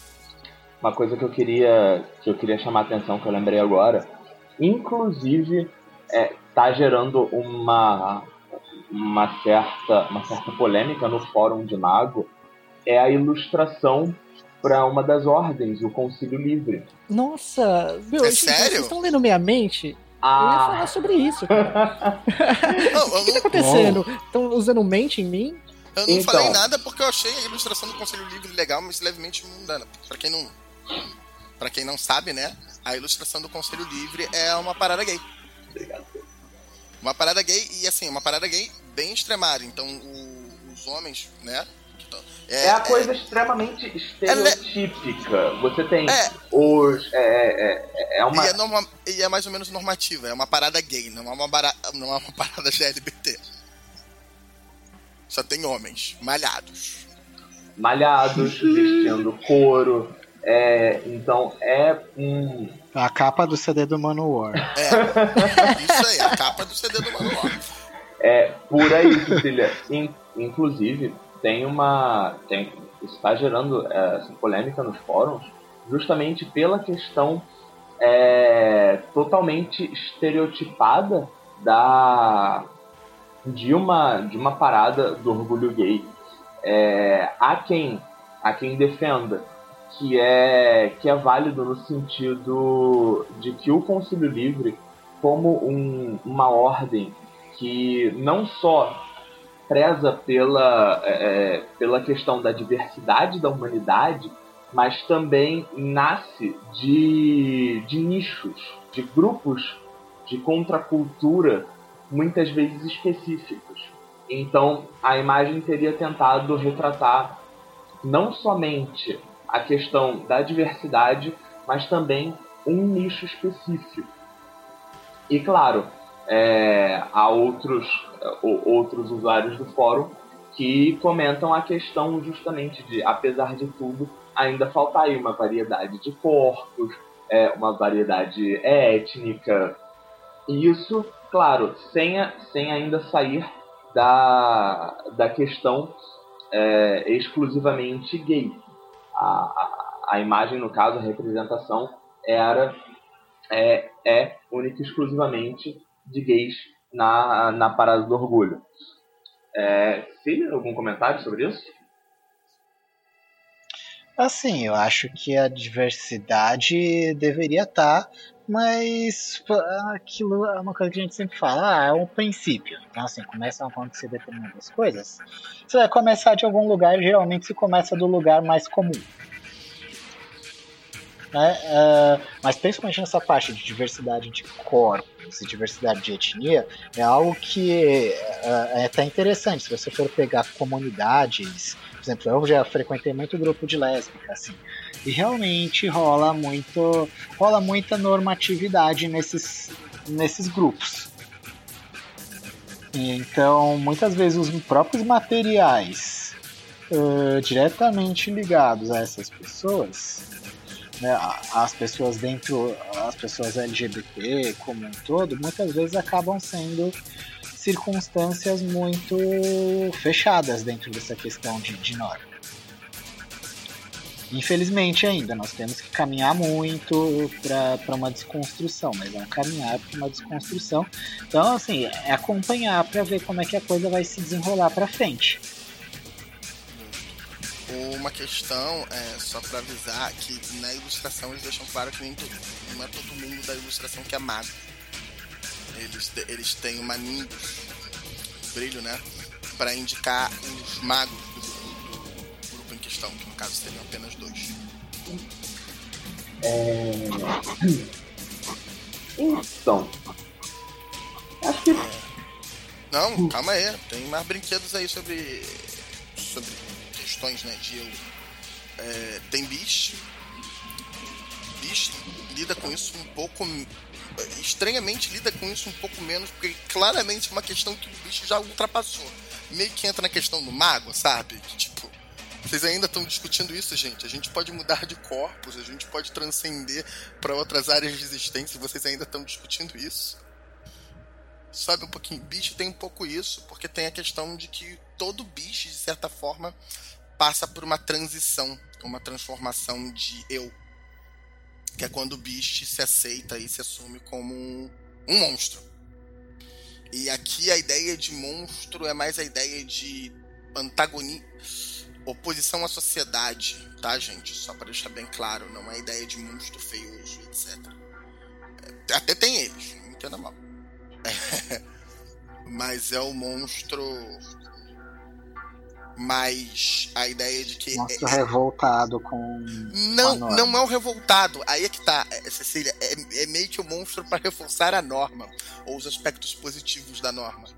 Speaker 2: uma coisa que eu queria que eu queria chamar a atenção que eu lembrei agora inclusive é, tá gerando uma uma certa uma certa polêmica no fórum de mago é a ilustração para uma das ordens o concílio livre
Speaker 3: Nossa, meu,
Speaker 5: É
Speaker 3: gente,
Speaker 5: sério?
Speaker 3: vocês estão lendo minha mente? Eu ia
Speaker 2: ah
Speaker 3: falar sobre isso, O que tá
Speaker 5: não,
Speaker 3: acontecendo? Estão usando mente em mim?
Speaker 5: eu não
Speaker 2: Então.
Speaker 5: falei nada porque eu achei a ilustração do Conselho Livre legal, mas levemente mundana. Pra quem não. Pra quem não sabe, né? A ilustração do Conselho Livre é uma parada gay. Uma parada gay, e assim, uma parada gay bem extremada. Então, o- os homens, né? Que tão-
Speaker 2: é a coisa extremamente estereotípica você tem
Speaker 5: É.
Speaker 2: os é, é, é- é uma
Speaker 5: E, é norma- e é mais ou menos normativa, é uma parada gay, não é uma, bara- não é uma parada LGBT. Só tem homens, malhados.
Speaker 2: Malhados, vestindo couro. É, então é um.
Speaker 4: A capa do CD do Manowar.
Speaker 5: É, isso aí, a capa do CD do Manowar.
Speaker 2: É, por aí, Cecília. inclusive, tem uma. Tem, está gerando é, essa polêmica nos fóruns justamente pela questão é, totalmente estereotipada da de uma de uma parada do orgulho gay. É, há quem há quem defenda que é que é válido no sentido de que o Concílio Livre como um, uma ordem que não só preza pela, é, é pela questão da diversidade da humanidade, mas também nasce de, de nichos, de grupos de contracultura, muitas vezes específicos. Então, a imagem teria tentado retratar não somente a questão da diversidade, mas também um nicho específico. E claro, é, há outros, outros usuários do fórum que comentam a questão justamente de, apesar de tudo, ainda falta aí uma variedade de corpos, é, uma variedade étnica. E isso, claro, sem, sem ainda sair da, da questão é, exclusivamente gay. A, a, a, imagem, no caso, a representação, era é, é única e exclusivamente de gays na, na Parada do Orgulho. É, Sim, algum comentário sobre isso?
Speaker 4: Assim, eu acho que a diversidade deveria estar, tá, mas aquilo é uma coisa que a gente sempre fala, ah, é um princípio. Então, assim, começam a acontecer determinadas coisas. Você vai começar de algum lugar, geralmente se começa do lugar mais comum. Né? Uh, mas principalmente nessa parte de diversidade de corpos e diversidade de etnia, é algo que uh, é até interessante. Se você for pegar comunidades por exemplo, eu já frequentei muito grupo de lésbica, assim, e realmente rola muito, rola muita normatividade nesses, nesses grupos. Então, muitas vezes os próprios materiais uh, diretamente ligados a essas pessoas, né, as pessoas dentro, as pessoas LGBT como um todo, muitas vezes acabam sendo circunstâncias muito fechadas dentro dessa questão de, de norma. Infelizmente ainda, nós temos que caminhar muito para uma desconstrução, mas é caminhar para uma desconstrução. Então, assim, é acompanhar para ver como é que a coisa vai se desenrolar para frente.
Speaker 5: Uma questão, é, só para avisar, que na ilustração eles deixam claro que nem todo, não é todo mundo da ilustração que é mago eles, eles têm uma nimbus, brilho, né? Para indicar os magos do, do, do, grupo em questão, que no caso seriam apenas dois.
Speaker 2: É... Então. Acho que.
Speaker 5: Não, calma aí. Tem mais brinquedos aí sobre. sobre questões, né? De eu. É, tem Beast. Beast lida com isso um pouco estranhamente lida com isso um pouco menos, porque claramente é uma questão que o bicho já ultrapassou. Meio que entra na questão do mago, sabe? Que, tipo, vocês ainda estão discutindo isso, gente. A gente pode mudar de corpos, a gente pode transcender para outras áreas de existência, vocês ainda estão discutindo isso. Sabe um pouquinho? Bicho tem um pouco isso, porque tem a questão de que todo bicho, de certa forma, passa por uma transição, uma transformação de eu que é quando o Beast se aceita e se assume como um, um monstro. E aqui a ideia de monstro é mais a ideia de antagonismo, oposição à sociedade, tá, gente? Só para deixar bem claro, não é a ideia de monstro feioso, etc. É, até tem eles, não entenda mal. É, mas é o monstro mas a ideia de que.
Speaker 4: Nossa, é, revoltado com.
Speaker 5: Não, com não é o revoltado. Aí é que tá, é, Cecília. É, é meio que o monstro para reforçar a norma, ou os aspectos positivos da norma.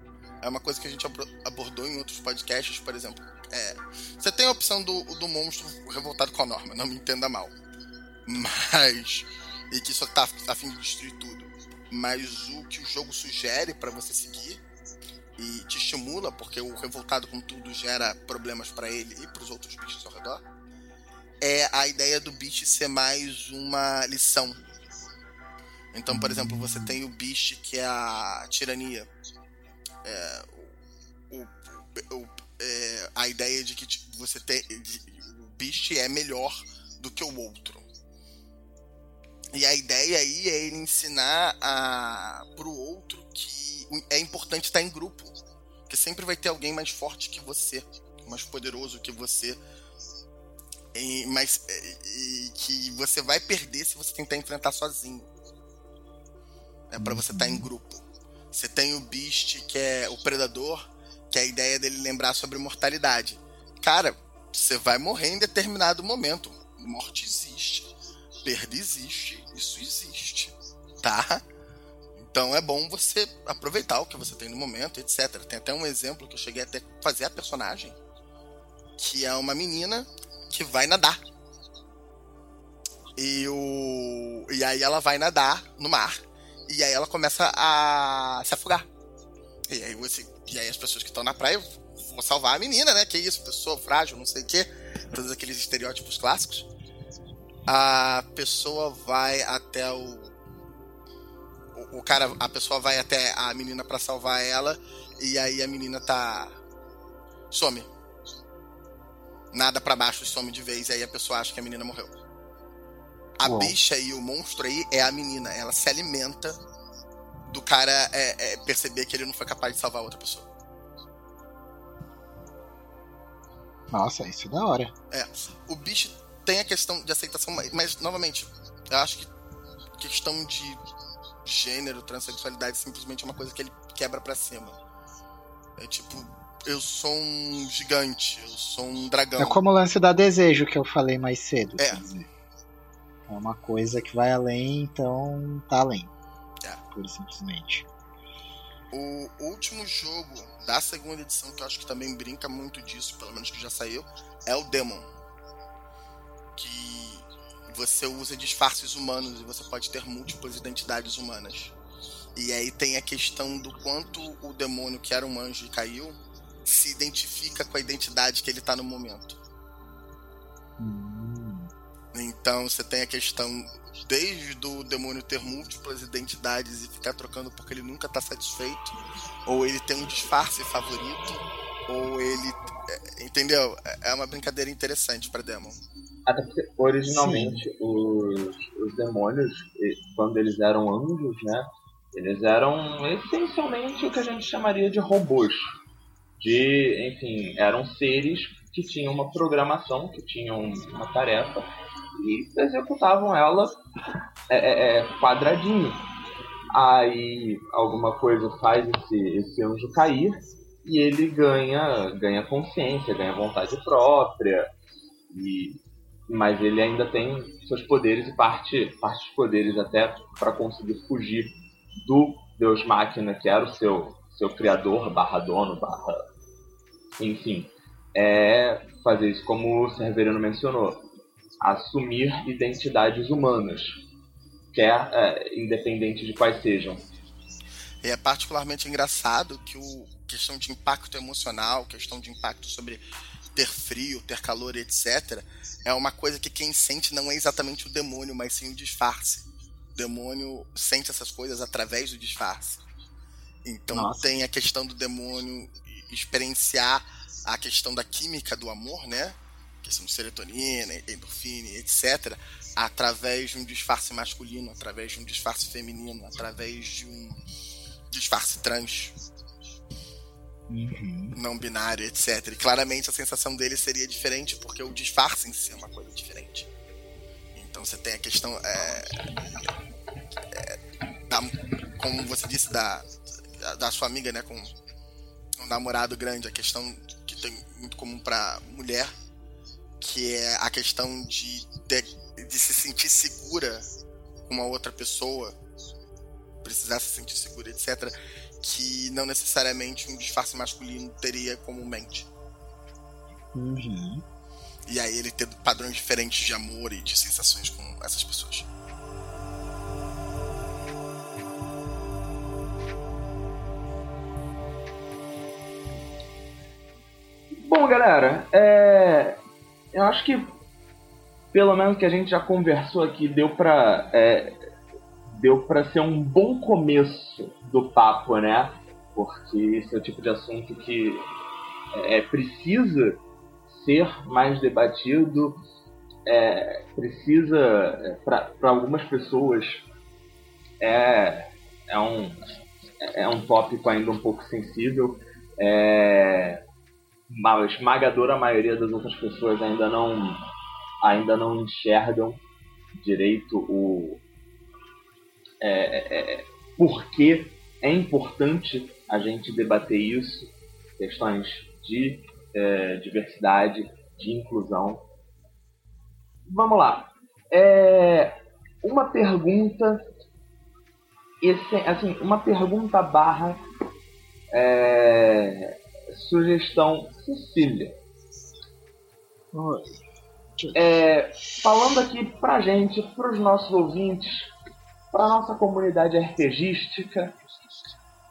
Speaker 5: É uma coisa que a gente abordou em outros podcasts, por exemplo. É, você tem a opção do, do monstro revoltado com a norma, não me entenda mal. Mas. E que só tá a fim de destruir tudo. Mas o que o jogo sugere para você seguir e te estimula, porque o revoltado com tudo gera problemas para ele e para os outros bichos ao redor, é a ideia do bicho ser mais uma lição. Então, por exemplo, você tem o bicho que é a tirania. É, o, o, é, a ideia de que você tem. O bicho é melhor do que o outro. E a ideia aí é ele ensinar a, pro outro que é importante estar em grupo. Que sempre vai ter alguém mais forte que você, mais poderoso que você. E, mas e, que você vai perder se você tentar enfrentar sozinho. É para você estar em grupo. Você tem o Beast, que é o predador, que é a ideia dele lembrar sobre mortalidade. Cara, você vai morrer em determinado momento. Morte existe perda existe, isso existe, tá? Então é bom você aproveitar o que você tem no momento, etc. Tem até um exemplo que eu cheguei até fazer a personagem, que é uma menina que vai nadar. E, o... e aí ela vai nadar no mar. E aí ela começa a se afogar. E aí, você... e aí as pessoas que estão na praia vão salvar a menina, né? Que isso, pessoa frágil, não sei o quê. Todos aqueles estereótipos clássicos a pessoa vai até o, o, o cara, a pessoa vai até a menina para salvar ela e aí a menina tá some. Nada para baixo some de vez e aí a pessoa acha que a menina morreu. A Uou. bicha e o monstro aí é a menina, ela se alimenta do cara é, é perceber que ele não foi capaz de salvar outra pessoa.
Speaker 4: Nossa, isso é da hora.
Speaker 5: É. O bicho tem a questão de aceitação, mas, novamente, eu acho que questão de gênero, transexualidade, simplesmente é uma coisa que ele quebra pra cima. É tipo, eu sou um gigante, eu sou um dragão.
Speaker 4: É como o lance da desejo que eu falei mais cedo.
Speaker 5: É.
Speaker 4: É uma coisa que vai além, então tá além. É. Pura simplesmente.
Speaker 5: O último jogo da segunda edição, que eu acho que também brinca muito disso, pelo menos que já saiu, é o Demon que você usa disfarces humanos e você pode ter múltiplas identidades humanas. E aí tem a questão do quanto o demônio que era um anjo e caiu se identifica com a identidade que ele está no momento. Hum. Então você tem a questão desde o demônio ter múltiplas identidades e ficar trocando porque ele nunca está satisfeito, ou ele tem um disfarce favorito, ou ele. É, entendeu? É uma brincadeira interessante para Demon.
Speaker 2: Até porque originalmente os, os demônios, quando eles eram anjos, né? Eles eram essencialmente o que a gente chamaria de robôs. De, enfim, eram seres que tinham uma programação, que tinham uma tarefa e executavam ela é, é, é quadradinho. Aí alguma coisa faz esse, esse anjo cair e ele ganha, ganha consciência, ganha vontade própria e mas ele ainda tem seus poderes e parte, parte dos poderes até para conseguir fugir do Deus Máquina, que era o seu, seu criador, barra dono, barra. Enfim. É fazer isso como o Cerverino mencionou. Assumir identidades humanas, quer é, independente de quais sejam.
Speaker 5: É particularmente engraçado que o questão de impacto emocional, questão de impacto sobre ter frio, ter calor, etc., é uma coisa que quem sente não é exatamente o demônio, mas sim o disfarce. O demônio sente essas coisas através do disfarce. Então Nossa. tem a questão do demônio experienciar a questão da química do amor, né? Questão de serotonina, endorfina, etc., através de um disfarce masculino, através de um disfarce feminino, através de um disfarce trans uhum. não binário, etc. E claramente a sensação dele seria diferente, porque o disfarce em si é uma coisa diferente. Então você tem a questão. É, é, da, como você disse, da, da sua amiga, né, com um namorado grande, a questão que tem muito comum para mulher, que é a questão de, de, de se sentir segura com uma outra pessoa, precisar se sentir segura, etc que não necessariamente um disfarce masculino teria comumente.
Speaker 4: Uhum.
Speaker 5: E aí ele ter padrões diferentes de amor e de sensações com essas pessoas.
Speaker 2: Então, galera, é... eu acho que pelo menos que a gente já conversou aqui, deu pra, é... deu pra ser um bom começo do papo, né? Porque esse é o tipo de assunto que é, precisa ser mais debatido, é, precisa, é, para algumas pessoas, é, é, um, é um tópico ainda um pouco sensível. É, a esmagadora maioria das outras pessoas ainda não, ainda não enxergam direito o é, é, é por que é importante a gente debater isso, questões de é, diversidade, de inclusão. Vamos lá. É, uma pergunta, esse, assim, uma pergunta barra é, sugestão Cecília. É, falando aqui pra gente, pros nossos ouvintes, pra nossa comunidade RPGística,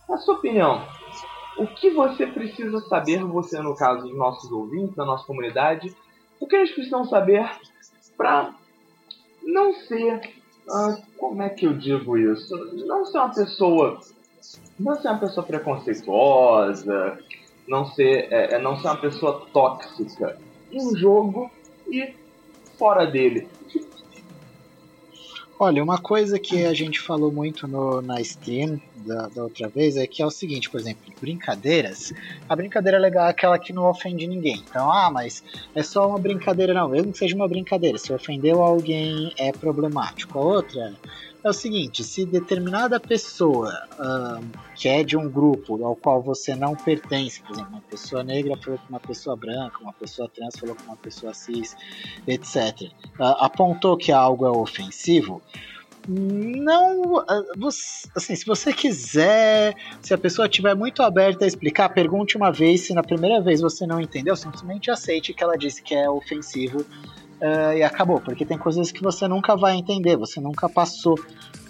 Speaker 2: na sua opinião, o que você precisa saber, você no caso dos nossos ouvintes, da nossa comunidade, o que eles precisam saber para não ser, ah, como é que eu digo isso, não ser uma pessoa, não ser uma pessoa preconceituosa, não ser, é, é não ser uma pessoa tóxica em jogo e fora dele.
Speaker 4: Olha, uma coisa que a gente falou muito no, na stream da, da, outra vez é que é o seguinte, por exemplo, brincadeiras. A brincadeira legal é aquela que não ofende ninguém. Então, ah, mas é só uma brincadeira, não. Mesmo que seja uma brincadeira, se ofendeu alguém é problemático. A outra é o seguinte: se determinada pessoa que é de um grupo ao qual você não pertence, por exemplo, uma pessoa negra falou com uma pessoa branca, uma pessoa trans falou com uma pessoa cis, etc., uh, apontou que algo é ofensivo, não. Assim, se você quiser, se a pessoa estiver muito aberta a explicar, pergunte uma vez. Se na primeira vez você não entendeu, simplesmente aceite que ela disse que é ofensivo uh, e acabou, porque tem coisas que você nunca vai entender, você nunca passou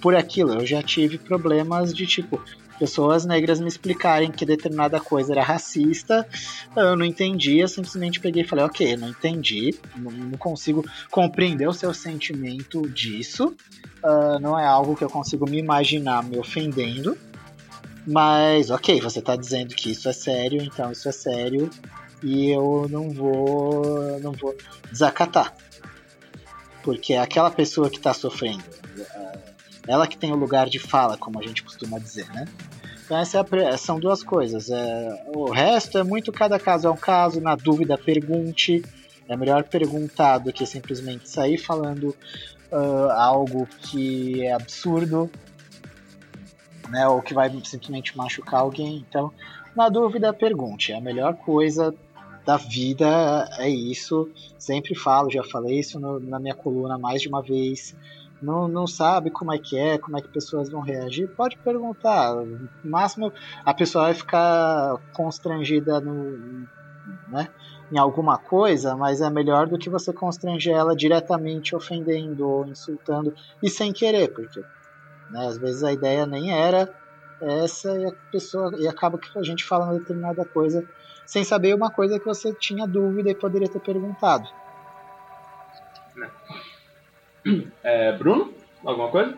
Speaker 4: por aquilo. Eu já tive problemas de tipo pessoas negras me explicarem que determinada coisa era racista, eu não entendia, simplesmente peguei e falei, ok, não entendi, não, consigo compreender o seu sentimento disso, uh, não é algo que eu consigo me imaginar me ofendendo, mas ok, você está dizendo que isso é sério, então isso é sério, e eu não vou não vou desacatar. Porque é aquela pessoa que está sofrendo, é, ela que tem o lugar de fala, como a gente costuma dizer, né? Então essa é são duas coisas. É, o resto é muito cada caso é um caso, na dúvida pergunte. É melhor perguntar do que simplesmente sair falando uh, algo que é absurdo, né? Ou que vai simplesmente machucar alguém. Então, na dúvida, pergunte. É a melhor coisa da vida é isso. Sempre falo, já falei isso no, na minha coluna mais de uma vez. Não, não sabe como é que é, como é que pessoas vão reagir, pode perguntar. No máximo, a pessoa vai ficar constrangida no, né, em alguma coisa, mas é melhor do que você constranger ela diretamente ofendendo ou insultando e sem querer, porque né, às vezes a ideia nem era essa e a pessoa e acaba que a gente fala uma determinada coisa sem saber uma coisa que você tinha dúvida e poderia ter perguntado.
Speaker 2: É, Bruno, alguma coisa?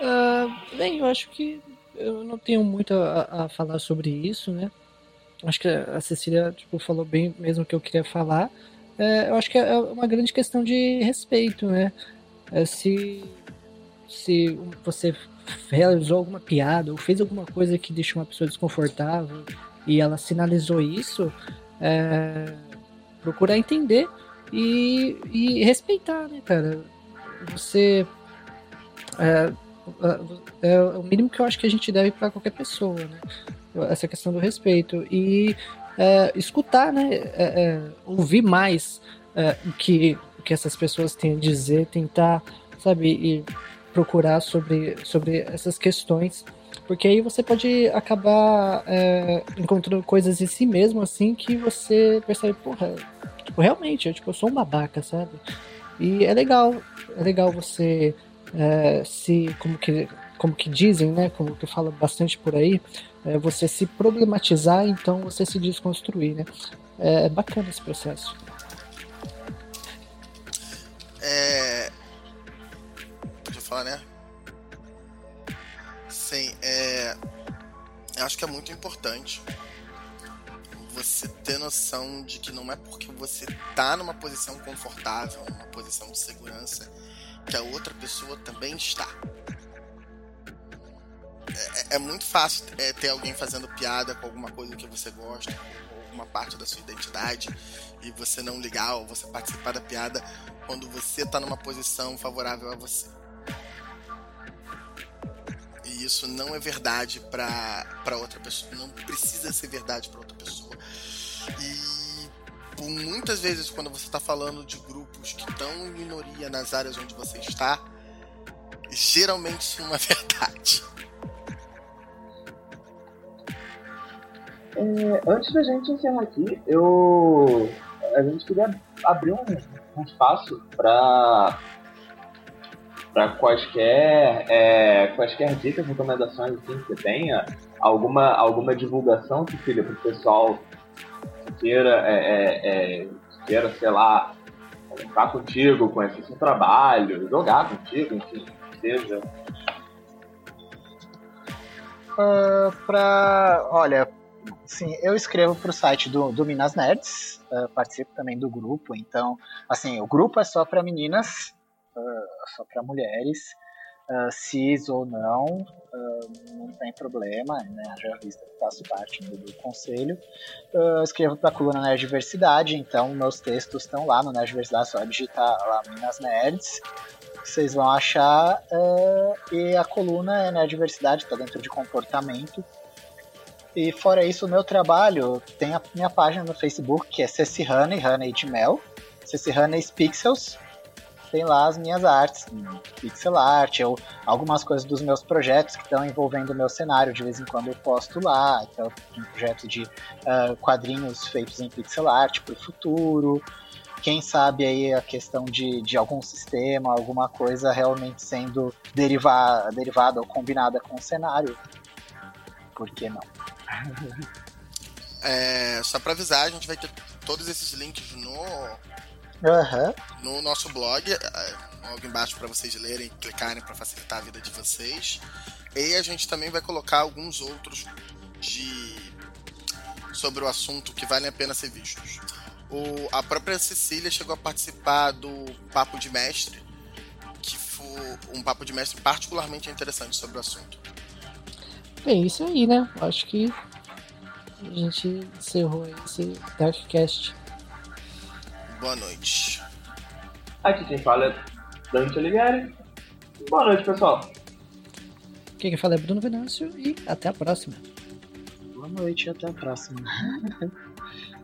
Speaker 3: Uh, bem, eu acho que eu não tenho muito a, a, falar sobre isso, né? Acho que a Cecília tipo, falou bem mesmo o que eu queria falar. É, eu acho que é uma grande questão de respeito, né? É, se, se você realizou alguma piada ou fez alguma coisa que deixou uma pessoa desconfortável e ela sinalizou isso, é, procurar entender e, e, respeitar, né, cara? Você. É, é, é, o mínimo que eu acho que a gente deve para qualquer pessoa, né? Essa questão do respeito. E é, escutar, né? É, é, ouvir mais o, que, o que essas pessoas têm a dizer, tentar, sabe, e procurar sobre, sobre essas questões porque aí você pode acabar é, encontrando coisas em si mesmo, assim, que você percebe, porra, tipo, realmente, eu, tipo, eu sou um babaca, sabe? E é legal, é legal você é, se, como que, como que dizem, né? Como que fala bastante por aí, é você se problematizar, então você se desconstruir, né? É, é bacana esse processo.
Speaker 5: É. Pode falar, né? Sim, é. Eu acho que é muito importante você ter noção de que não é porque você tá numa posição confortável, numa posição de segurança, que a outra pessoa também está. É, é muito fácil é, ter alguém fazendo piada com alguma coisa que você gosta, ou alguma parte da sua identidade, e você não ligar ou você participar da piada quando você está numa posição favorável a você. Isso não é verdade para outra pessoa, não precisa ser verdade para outra pessoa. E por muitas vezes, quando você está falando de grupos que estão em minoria nas áreas onde você está, geralmente isso não é verdade.
Speaker 2: É, antes da gente encerrar aqui, eu a gente queria abrir um, um espaço para para quaisquer é, quaisquer dicas, recomendações assim, que você tenha, alguma alguma divulgação que filha para o pessoal queira, é, é, é, queira, sei lá, estar contigo, conhecer seu trabalho, jogar contigo, enfim, seja.
Speaker 4: Uh, pra, olha, sim, eu escrevo para o site do, do Minas Nerds, uh, participo também do grupo, então, assim, o grupo é só para meninas, só para mulheres, uh, cis ou não, uh, não tem problema, né? Já visto faço parte do, do conselho. Uh, escrevo para a coluna Nerd Diversidade, então meus textos estão lá no Nerd Diversidade, só digitar lá Minas Nerds. Vocês vão achar. e a coluna é Nerd Diversidade, está dentro de comportamento. E fora isso, o meu trabalho tem a minha página no Facebook, que é Ceci Honey, Honey de Mel. Ceci Honey Pixels tem lá as minhas artes, pixel art, ou algumas coisas dos meus projetos que estão envolvendo o meu cenário. De vez em quando eu posto lá. Então, um projeto de uh, quadrinhos feitos em pixel art para o futuro. Quem sabe aí a questão de, de algum sistema, alguma coisa realmente sendo derivada, derivada ou combinada com o cenário. Por que não?
Speaker 5: É, só para avisar, a gente vai ter todos esses links no
Speaker 4: Uhum.
Speaker 5: No nosso blog, é, logo embaixo para vocês lerem, clicarem para facilitar a vida de vocês. E a gente também vai colocar alguns outros de sobre o assunto que valem a pena ser vistos. O, a própria Cecília chegou a participar do Papo de Mestre, que foi um papo de mestre particularmente interessante sobre o assunto.
Speaker 3: Bem, isso aí, né? Acho que a gente encerrou esse Darkcast.
Speaker 5: Boa noite.
Speaker 2: Aqui quem fala é Dante Oliveira. Boa noite, pessoal.
Speaker 3: Quem fala é Bruno Venâncio e até a próxima.
Speaker 4: Boa noite e até a próxima.